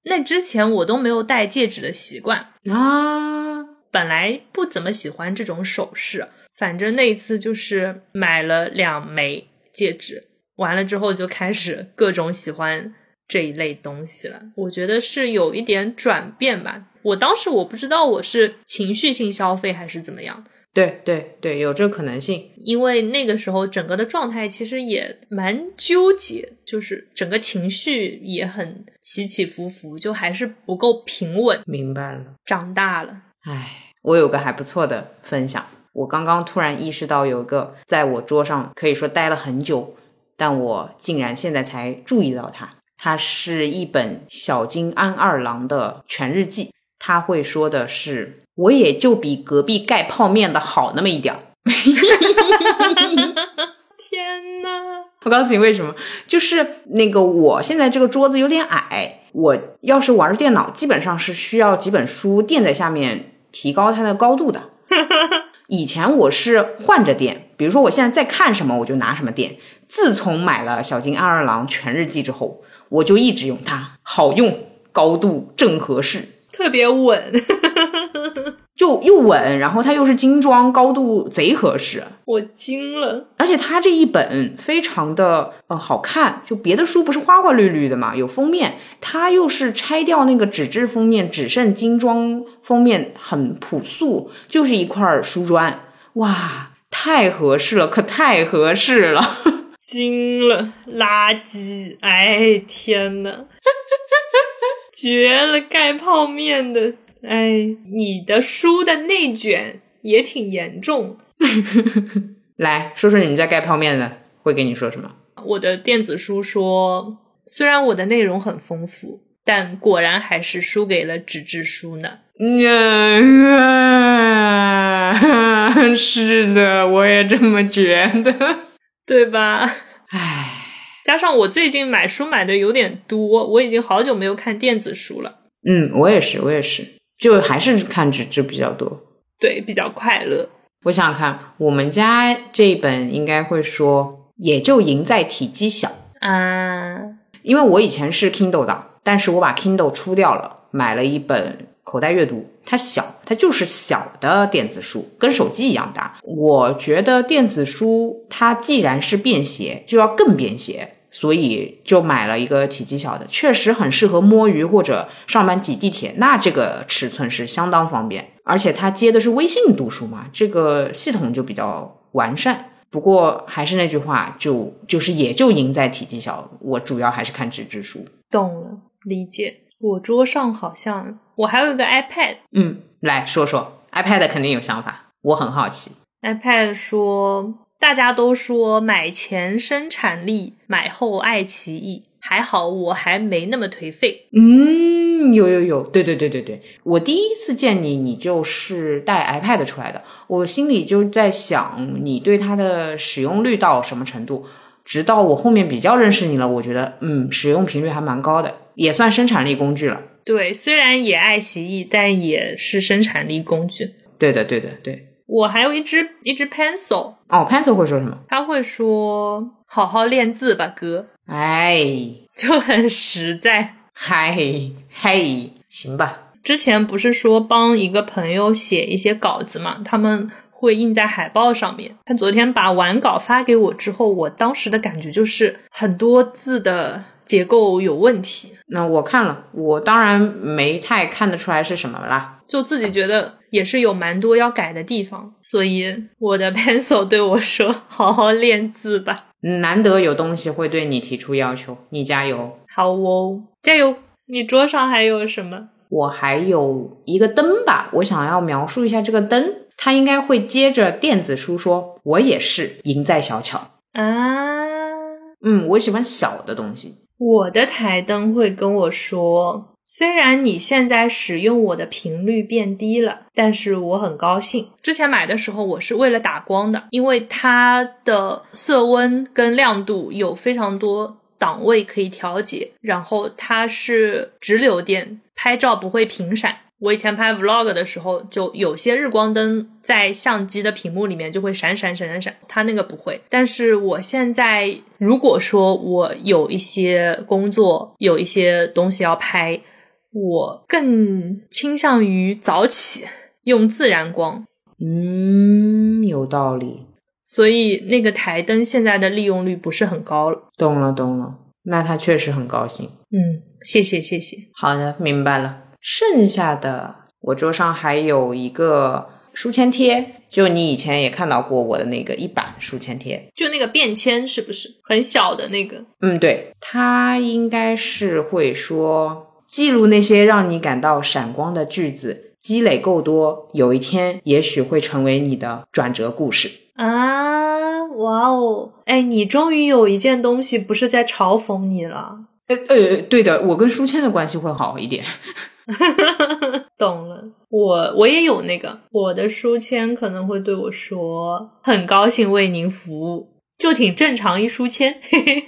那之前我都没有戴戒指的习惯，啊，本来不怎么喜欢这种首饰，反正那一次就是买了两枚戒指，完了之后就开始各种喜欢这一类东西了。我觉得是有一点转变吧。我当时我不知道我是情绪性消费还是怎么样，对对对，有这个可能性。因为那个时候整个的状态其实也蛮纠结，就是整个情绪也很起起伏伏，就还是不够平稳。明白了。长大了，唉，我有个还不错的分享。我刚刚突然意识到，有一个在我桌上可以说待了很久，但我竟然现在才注意到它。它是一本小津安二郎的全日记。他会说的是：“我也就比隔壁盖泡面的好那么一点儿。”天呐！我告诉你为什么，就是那个我现在这个桌子有点矮，我要是玩电脑，基本上是需要几本书垫在下面提高它的高度的。以前我是换着垫，比如说我现在在看什么，我就拿什么垫。自从买了小津安二郎全日记之后，我就一直用它，好用，高度正合适，特别稳，就又稳，然后它又是精装，高度贼合适。我惊了。而且它这一本非常的呃好看，就别的书不是花花绿绿的嘛，有封面，它又是拆掉那个纸质封面，只剩精装封面，很朴素，就是一块书砖，哇，太合适了，可太合适了。惊了，垃圾！哎，天呐，绝了！盖泡面的，哎，你的书的内卷也挺严重。来说说你们家盖泡面的会跟你说什么？我的电子书说，虽然我的内容很丰富，但果然还是输给了纸质书呢。嗯，是的，我也这么觉得。对吧？唉，加上我最近买书买的有点多，我已经好久没有看电子书了。嗯，我也是，我也是，就还是看纸质比较多。对，比较快乐。我想想看，我们家这一本应该会说，也就赢在体积小，啊，因为我以前是 Kindle 党，但是我把 Kindle 出掉了，买了一本口袋阅读。它小，它就是小的电子书，跟手机一样大。我觉得电子书它既然是便携，就要更便携，所以就买了一个体积小的，确实很适合摸鱼或者上班挤地铁。那这个尺寸是相当方便，而且它接的是微信读书嘛，这个系统就比较完善。不过还是那句话，就就是也就赢在体积小。我主要还是看纸质书。懂了，理解。我桌上好像我还有一个 iPad，嗯，来说说 iPad 肯定有想法，我很好奇。iPad 说，大家都说买前生产力，买后爱奇艺，还好我还没那么颓废。嗯，有有有，对对对对对，我第一次见你，你就是带 iPad 出来的，我心里就在想，你对它的使用率到什么程度？直到我后面比较认识你了，我觉得，嗯，使用频率还蛮高的，也算生产力工具了。对，虽然也爱奇艺，但也是生产力工具。对的，对的，对。我还有一支一支 pencil，哦，pencil 会说什么？他会说“好好练字吧，哥哎，”，就很实在。嗨嗨，行吧。之前不是说帮一个朋友写一些稿子嘛，他们会印在海报上面。他昨天把完稿发给我之后，我当时的感觉就是很多字的结构有问题，那我看了，我当然没太看得出来是什么啦。就自己觉得也是有蛮多要改的地方，所以我的 pencil 对我说：“好好练字吧。难得有东西会对你提出要求，你加油。”好哦，加油！你桌上还有什么？我还有一个灯吧，我想要描述一下这个灯。它应该会接着电子书说：“我也是，赢在小巧。啊，”嗯，我喜欢小的东西。我的台灯会跟我说，虽然你现在使用我的频率变低了，但是我很高兴。之前买的时候我是为了打光的，因为它的色温跟亮度有非常多档位可以调节，然后它是直流电，拍照不会频闪。我以前拍 vlog 的时候，就有些日光灯在相机的屏幕里面就会闪闪闪闪闪，它那个不会。但是我现在如果说我有一些工作，有一些东西要拍，我更倾向于早起用自然光，嗯，有道理。所以那个台灯现在的利用率不是很高了。懂了，懂了。那他确实很高兴。嗯，谢谢谢谢。好的，明白了。剩下的，我桌上还有一个书签贴，就你以前也看到过我的那个一版书签贴。就那个便签是不是很小的那个？嗯，对，它应该是会说记录那些让你感到闪光的句子，积累够多，有一天也许会成为你的转折故事。啊，哇哦！哎，你终于有一件东西不是在嘲讽你了。呃呃，对的，我跟书签的关系会好一点。懂了，我我也有那个，我的书签可能会对我说：“很高兴为您服务。”就挺正常一书签。嘿嘿。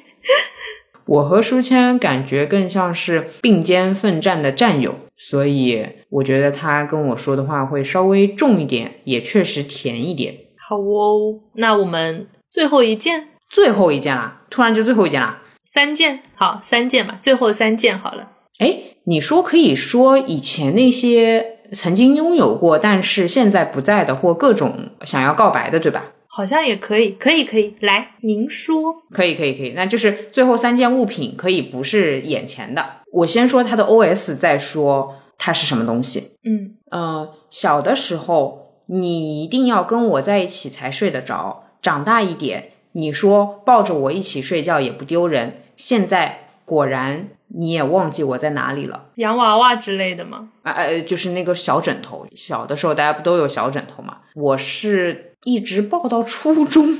我和书签感觉更像是并肩奋战的战友，所以我觉得他跟我说的话会稍微重一点，也确实甜一点。好哦，那我们最后一件，最后一件啦，突然就最后一件啦。三件，好，三件吧，最后三件好了。哎，你说可以说以前那些曾经拥有过，但是现在不在的，或各种想要告白的，对吧？好像也可以，可以，可以。来，您说。可以，可以，可以。那就是最后三件物品可以不是眼前的。我先说它的 OS，再说它是什么东西。嗯呃，小的时候你一定要跟我在一起才睡得着，长大一点，你说抱着我一起睡觉也不丢人。现在果然你也忘记我在哪里了。洋娃娃之类的吗？啊呃，就是那个小枕头，小的时候大家不都有小枕头吗？我是一直抱到初中，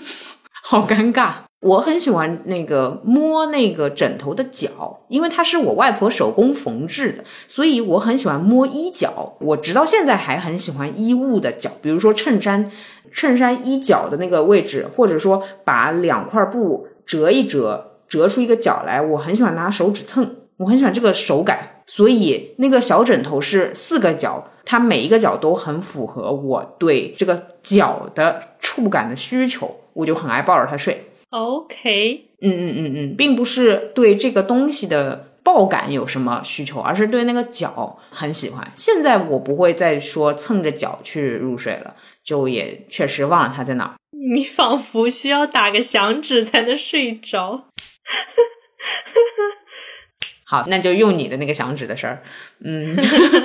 好尴尬。我很喜欢那个摸那个枕头的角，因为它是我外婆手工缝制的，所以我很喜欢摸衣角。我直到现在还很喜欢衣物的角，比如说衬衫，衬衫衣角的那个位置，或者说把两块布折一折，折出一个角来，我很喜欢拿手指蹭，我很喜欢这个手感。所以那个小枕头是四个角，它每一个角都很符合我对这个脚的触感的需求，我就很爱抱着它睡。OK，嗯嗯嗯嗯，并不是对这个东西的抱感有什么需求，而是对那个脚很喜欢。现在我不会再说蹭着脚去入睡了，就也确实忘了它在哪儿。你仿佛需要打个响指才能睡着。好，那就用你的那个响指的事儿。嗯，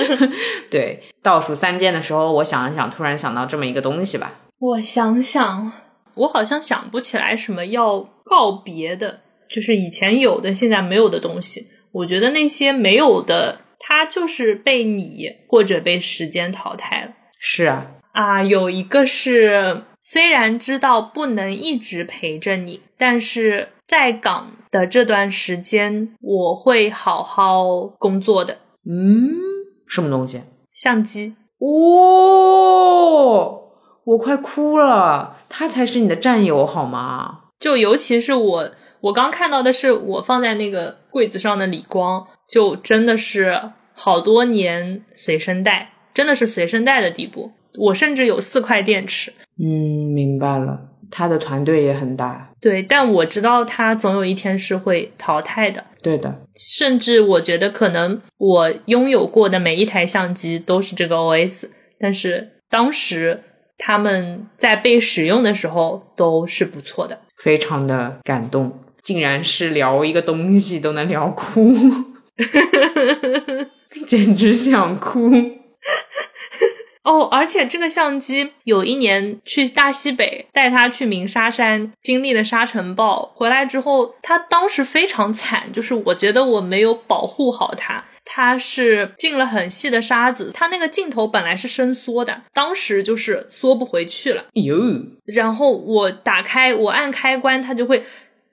对，倒数三件的时候，我想了想，突然想到这么一个东西吧。我想想，我好像想不起来什么要告别的，就是以前有的现在没有的东西。我觉得那些没有的，它就是被你或者被时间淘汰了。是啊，啊，有一个是虽然知道不能一直陪着你，但是在岗的这段时间，我会好好工作的。嗯，什么东西？相机，哦，我快哭了，他才是你的战友好吗？就尤其是我，我刚看到的是我放在那个柜子上的理光，就真的是好多年随身带，真的是随身带的地步。我甚至有四块电池，嗯，明白了，他的团队也很大。对，但我知道他总有一天是会淘汰的。对的，甚至我觉得可能我拥有过的每一台相机都是这个 OS，但是当时他们在被使用的时候都是不错的。非常的感动，竟然是聊一个东西都能聊哭 简直想哭。哦，而且这个相机有一年去大西北带他去鸣沙山，经历了沙尘暴，回来之后，他当时非常惨，就是我觉得我没有保护好它，它是进了很细的沙子，它那个镜头本来是伸缩的，当时就是缩不回去了。哟，然后我打开，我按开关，它就会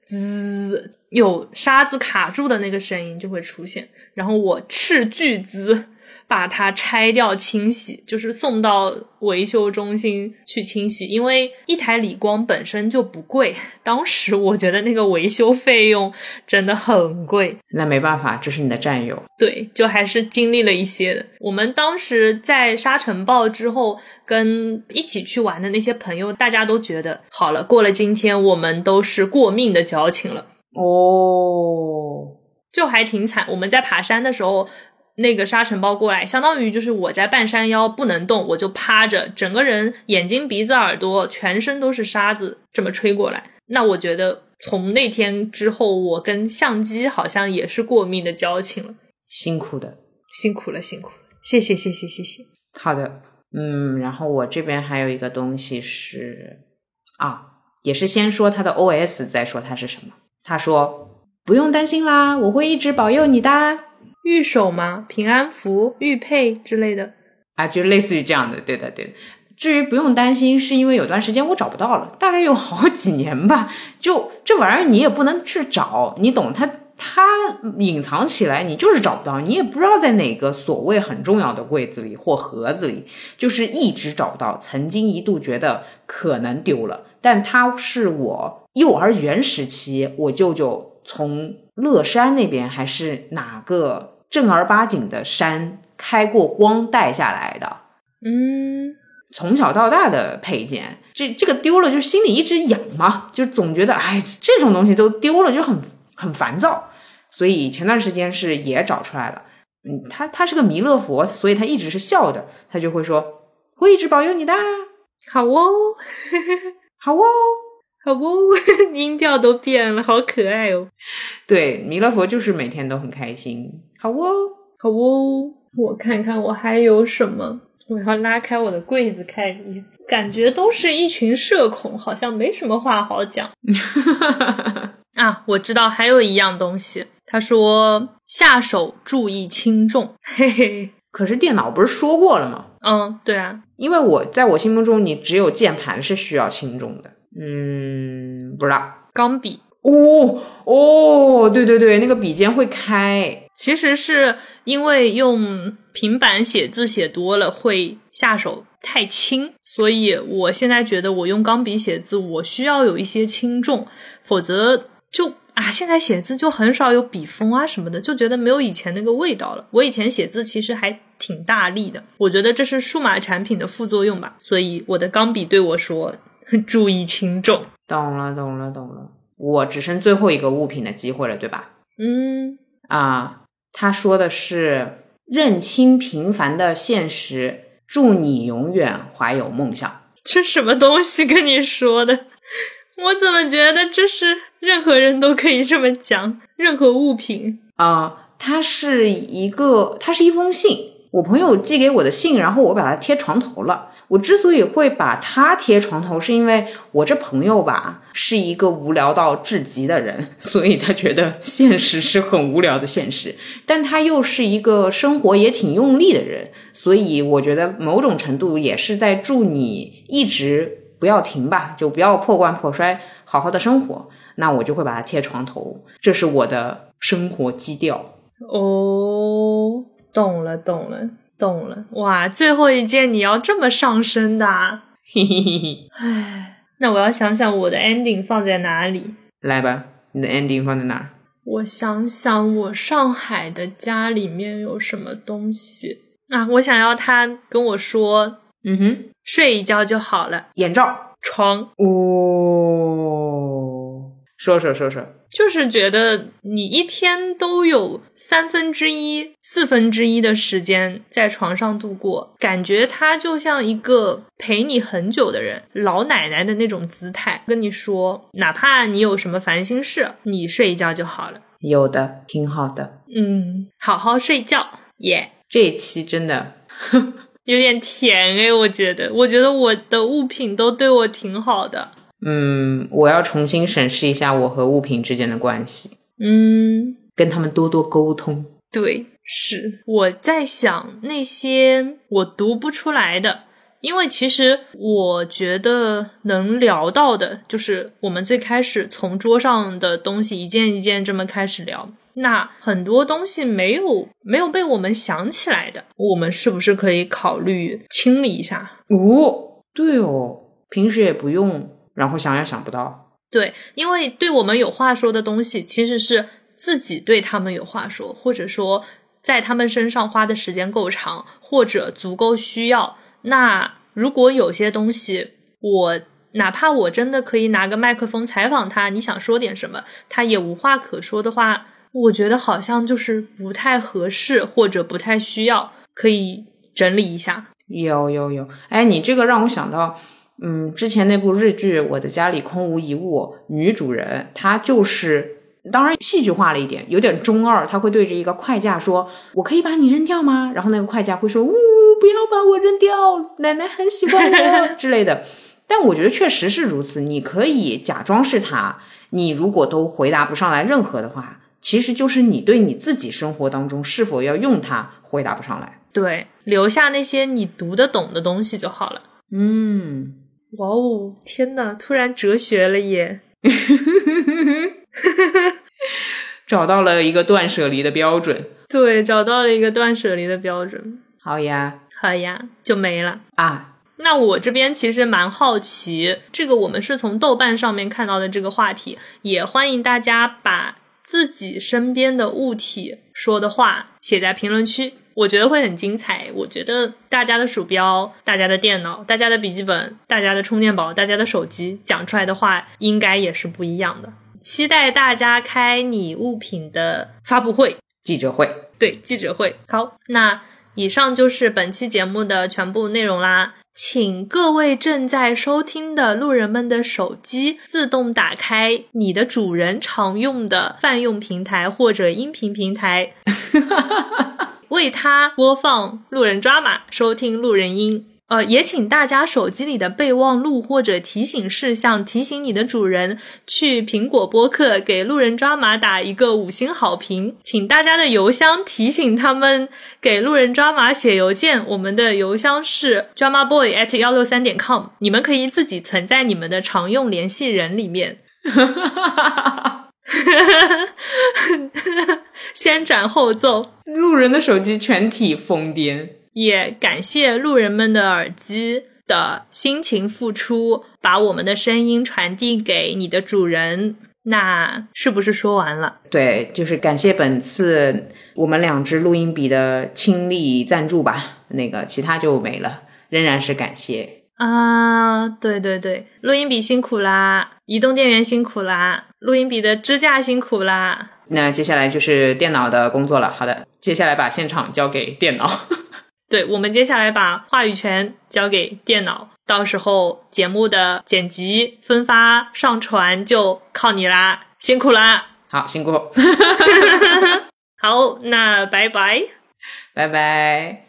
滋，有沙子卡住的那个声音就会出现。然后我斥巨资。把它拆掉清洗，就是送到维修中心去清洗，因为一台理光本身就不贵。当时我觉得那个维修费用真的很贵，那没办法，这是你的战友。对，就还是经历了一些的。我们当时在沙尘暴之后，跟一起去玩的那些朋友，大家都觉得好了，过了今天，我们都是过命的交情了。哦，就还挺惨。我们在爬山的时候。那个沙尘暴过来，相当于就是我在半山腰不能动，我就趴着，整个人眼睛、鼻子、耳朵全身都是沙子，这么吹过来。那我觉得从那天之后，我跟相机好像也是过命的交情了。辛苦的，辛苦了，辛苦了，谢谢，谢谢，谢谢。好的，嗯，然后我这边还有一个东西是啊，也是先说它的 OS，再说它是什么。他说不用担心啦，我会一直保佑你的。玉手吗？平安符、玉佩之类的啊，就类似于这样的。对的，对的。至于不用担心，是因为有段时间我找不到了，大概有好几年吧。就这玩意儿，你也不能去找，你懂？它它隐藏起来，你就是找不到，你也不知道在哪个所谓很重要的柜子里或盒子里，就是一直找不到。曾经一度觉得可能丢了，但它是我幼儿园时期我舅舅从乐山那边还是哪个。正儿八经的山开过光带下来的，嗯，从小到大的配件，这这个丢了就心里一直痒嘛，就总觉得哎，这种东西都丢了就很很烦躁，所以前段时间是也找出来了，嗯，他他是个弥勒佛，所以他一直是笑的，他就会说会一直保佑你的，好哦，好哦。好不，音调都变了，好可爱哦。对，弥勒佛就是每天都很开心。好哦，好哦。我看看我还有什么，我要拉开我的柜子看一感觉都是一群社恐，好像没什么话好讲。啊，我知道还有一样东西，他说下手注意轻重。嘿嘿，可是电脑不是说过了吗？嗯，对啊，因为我在我心目中，你只有键盘是需要轻重的。嗯，不知道。钢笔哦哦，对对对，那个笔尖会开，其实是因为用平板写字写多了会下手太轻，所以我现在觉得我用钢笔写字，我需要有一些轻重，否则就啊，现在写字就很少有笔锋啊什么的，就觉得没有以前那个味道了。我以前写字其实还挺大力的，我觉得这是数码产品的副作用吧，所以我的钢笔对我说。注意轻重，懂了，懂了，懂了。我只剩最后一个物品的机会了，对吧？嗯，啊，他说的是认清平凡的现实，祝你永远怀有梦想。这什么东西跟你说的？我怎么觉得这是任何人都可以这么讲？任何物品啊，它是一个，它是一封信，我朋友寄给我的信，然后我把它贴床头了。我之所以会把它贴床头，是因为我这朋友吧是一个无聊到至极的人，所以他觉得现实是很无聊的现实，但他又是一个生活也挺用力的人，所以我觉得某种程度也是在祝你一直不要停吧，就不要破罐破摔，好好的生活。那我就会把它贴床头，这是我的生活基调。哦，懂了，懂了。懂了哇！最后一件你要这么上身的，啊嘿嘿嘿嘿。唉，那我要想想我的 ending 放在哪里。来吧，你的 ending 放在哪？我想想，我上海的家里面有什么东西啊？我想要他跟我说，嗯哼，睡一觉就好了。眼罩、床。哦，说说说说。就是觉得你一天都有三分之一、四分之一的时间在床上度过，感觉他就像一个陪你很久的人，老奶奶的那种姿态，跟你说，哪怕你有什么烦心事，你睡一觉就好了。有的，挺好的。嗯，好好睡觉，耶！这一期真的 有点甜诶，我觉得，我觉得我的物品都对我挺好的。嗯，我要重新审视一下我和物品之间的关系。嗯，跟他们多多沟通。对，是我在想那些我读不出来的，因为其实我觉得能聊到的，就是我们最开始从桌上的东西一件一件这么开始聊。那很多东西没有没有被我们想起来的，我们是不是可以考虑清理一下？哦，对哦，平时也不用，然后想也想不到。对，因为对我们有话说的东西，其实是自己对他们有话说，或者说在他们身上花的时间够长，或者足够需要。那如果有些东西，我哪怕我真的可以拿个麦克风采访他，你想说点什么，他也无话可说的话。我觉得好像就是不太合适，或者不太需要，可以整理一下。有有有，哎，你这个让我想到，嗯，之前那部日剧《我的家里空无一物》，女主人她就是，当然戏剧化了一点，有点中二，她会对着一个快架说：“我可以把你扔掉吗？”然后那个快架会说：“呜，不要把我扔掉，奶奶很喜欢我 之类的。”但我觉得确实是如此，你可以假装是他，你如果都回答不上来任何的话。其实就是你对你自己生活当中是否要用它回答不上来，对，留下那些你读得懂的东西就好了。嗯，哇哦，天呐，突然哲学了耶！找到了一个断舍离的标准，对，找到了一个断舍离的标准。好呀，好呀，就没了啊。那我这边其实蛮好奇，这个我们是从豆瓣上面看到的这个话题，也欢迎大家把。自己身边的物体说的话写在评论区，我觉得会很精彩。我觉得大家的鼠标、大家的电脑、大家的笔记本、大家的充电宝、大家的手机讲出来的话，应该也是不一样的。期待大家开你物品的发布会、记者会。对，记者会。好，那以上就是本期节目的全部内容啦。请各位正在收听的路人们的手机自动打开你的主人常用的泛用平台或者音频平台，为他播放路人抓马，收听路人音。呃，也请大家手机里的备忘录或者提醒事项提醒你的主人去苹果播客给路人抓马打一个五星好评。请大家的邮箱提醒他们给路人抓马写邮件，我们的邮箱是 drama boy at 幺六三点 com。你们可以自己存在你们的常用联系人里面。先斩后奏，路人的手机全体疯癫。也感谢路人们的耳机的辛勤付出，把我们的声音传递给你的主人。那是不是说完了？对，就是感谢本次我们两支录音笔的倾力赞助吧。那个其他就没了，仍然是感谢啊！对对对，录音笔辛苦啦，移动电源辛苦啦，录音笔的支架辛苦啦。那接下来就是电脑的工作了。好的，接下来把现场交给电脑。对我们接下来把话语权交给电脑，到时候节目的剪辑、分发、上传就靠你啦，辛苦啦！好，辛苦。好，那拜拜，拜拜。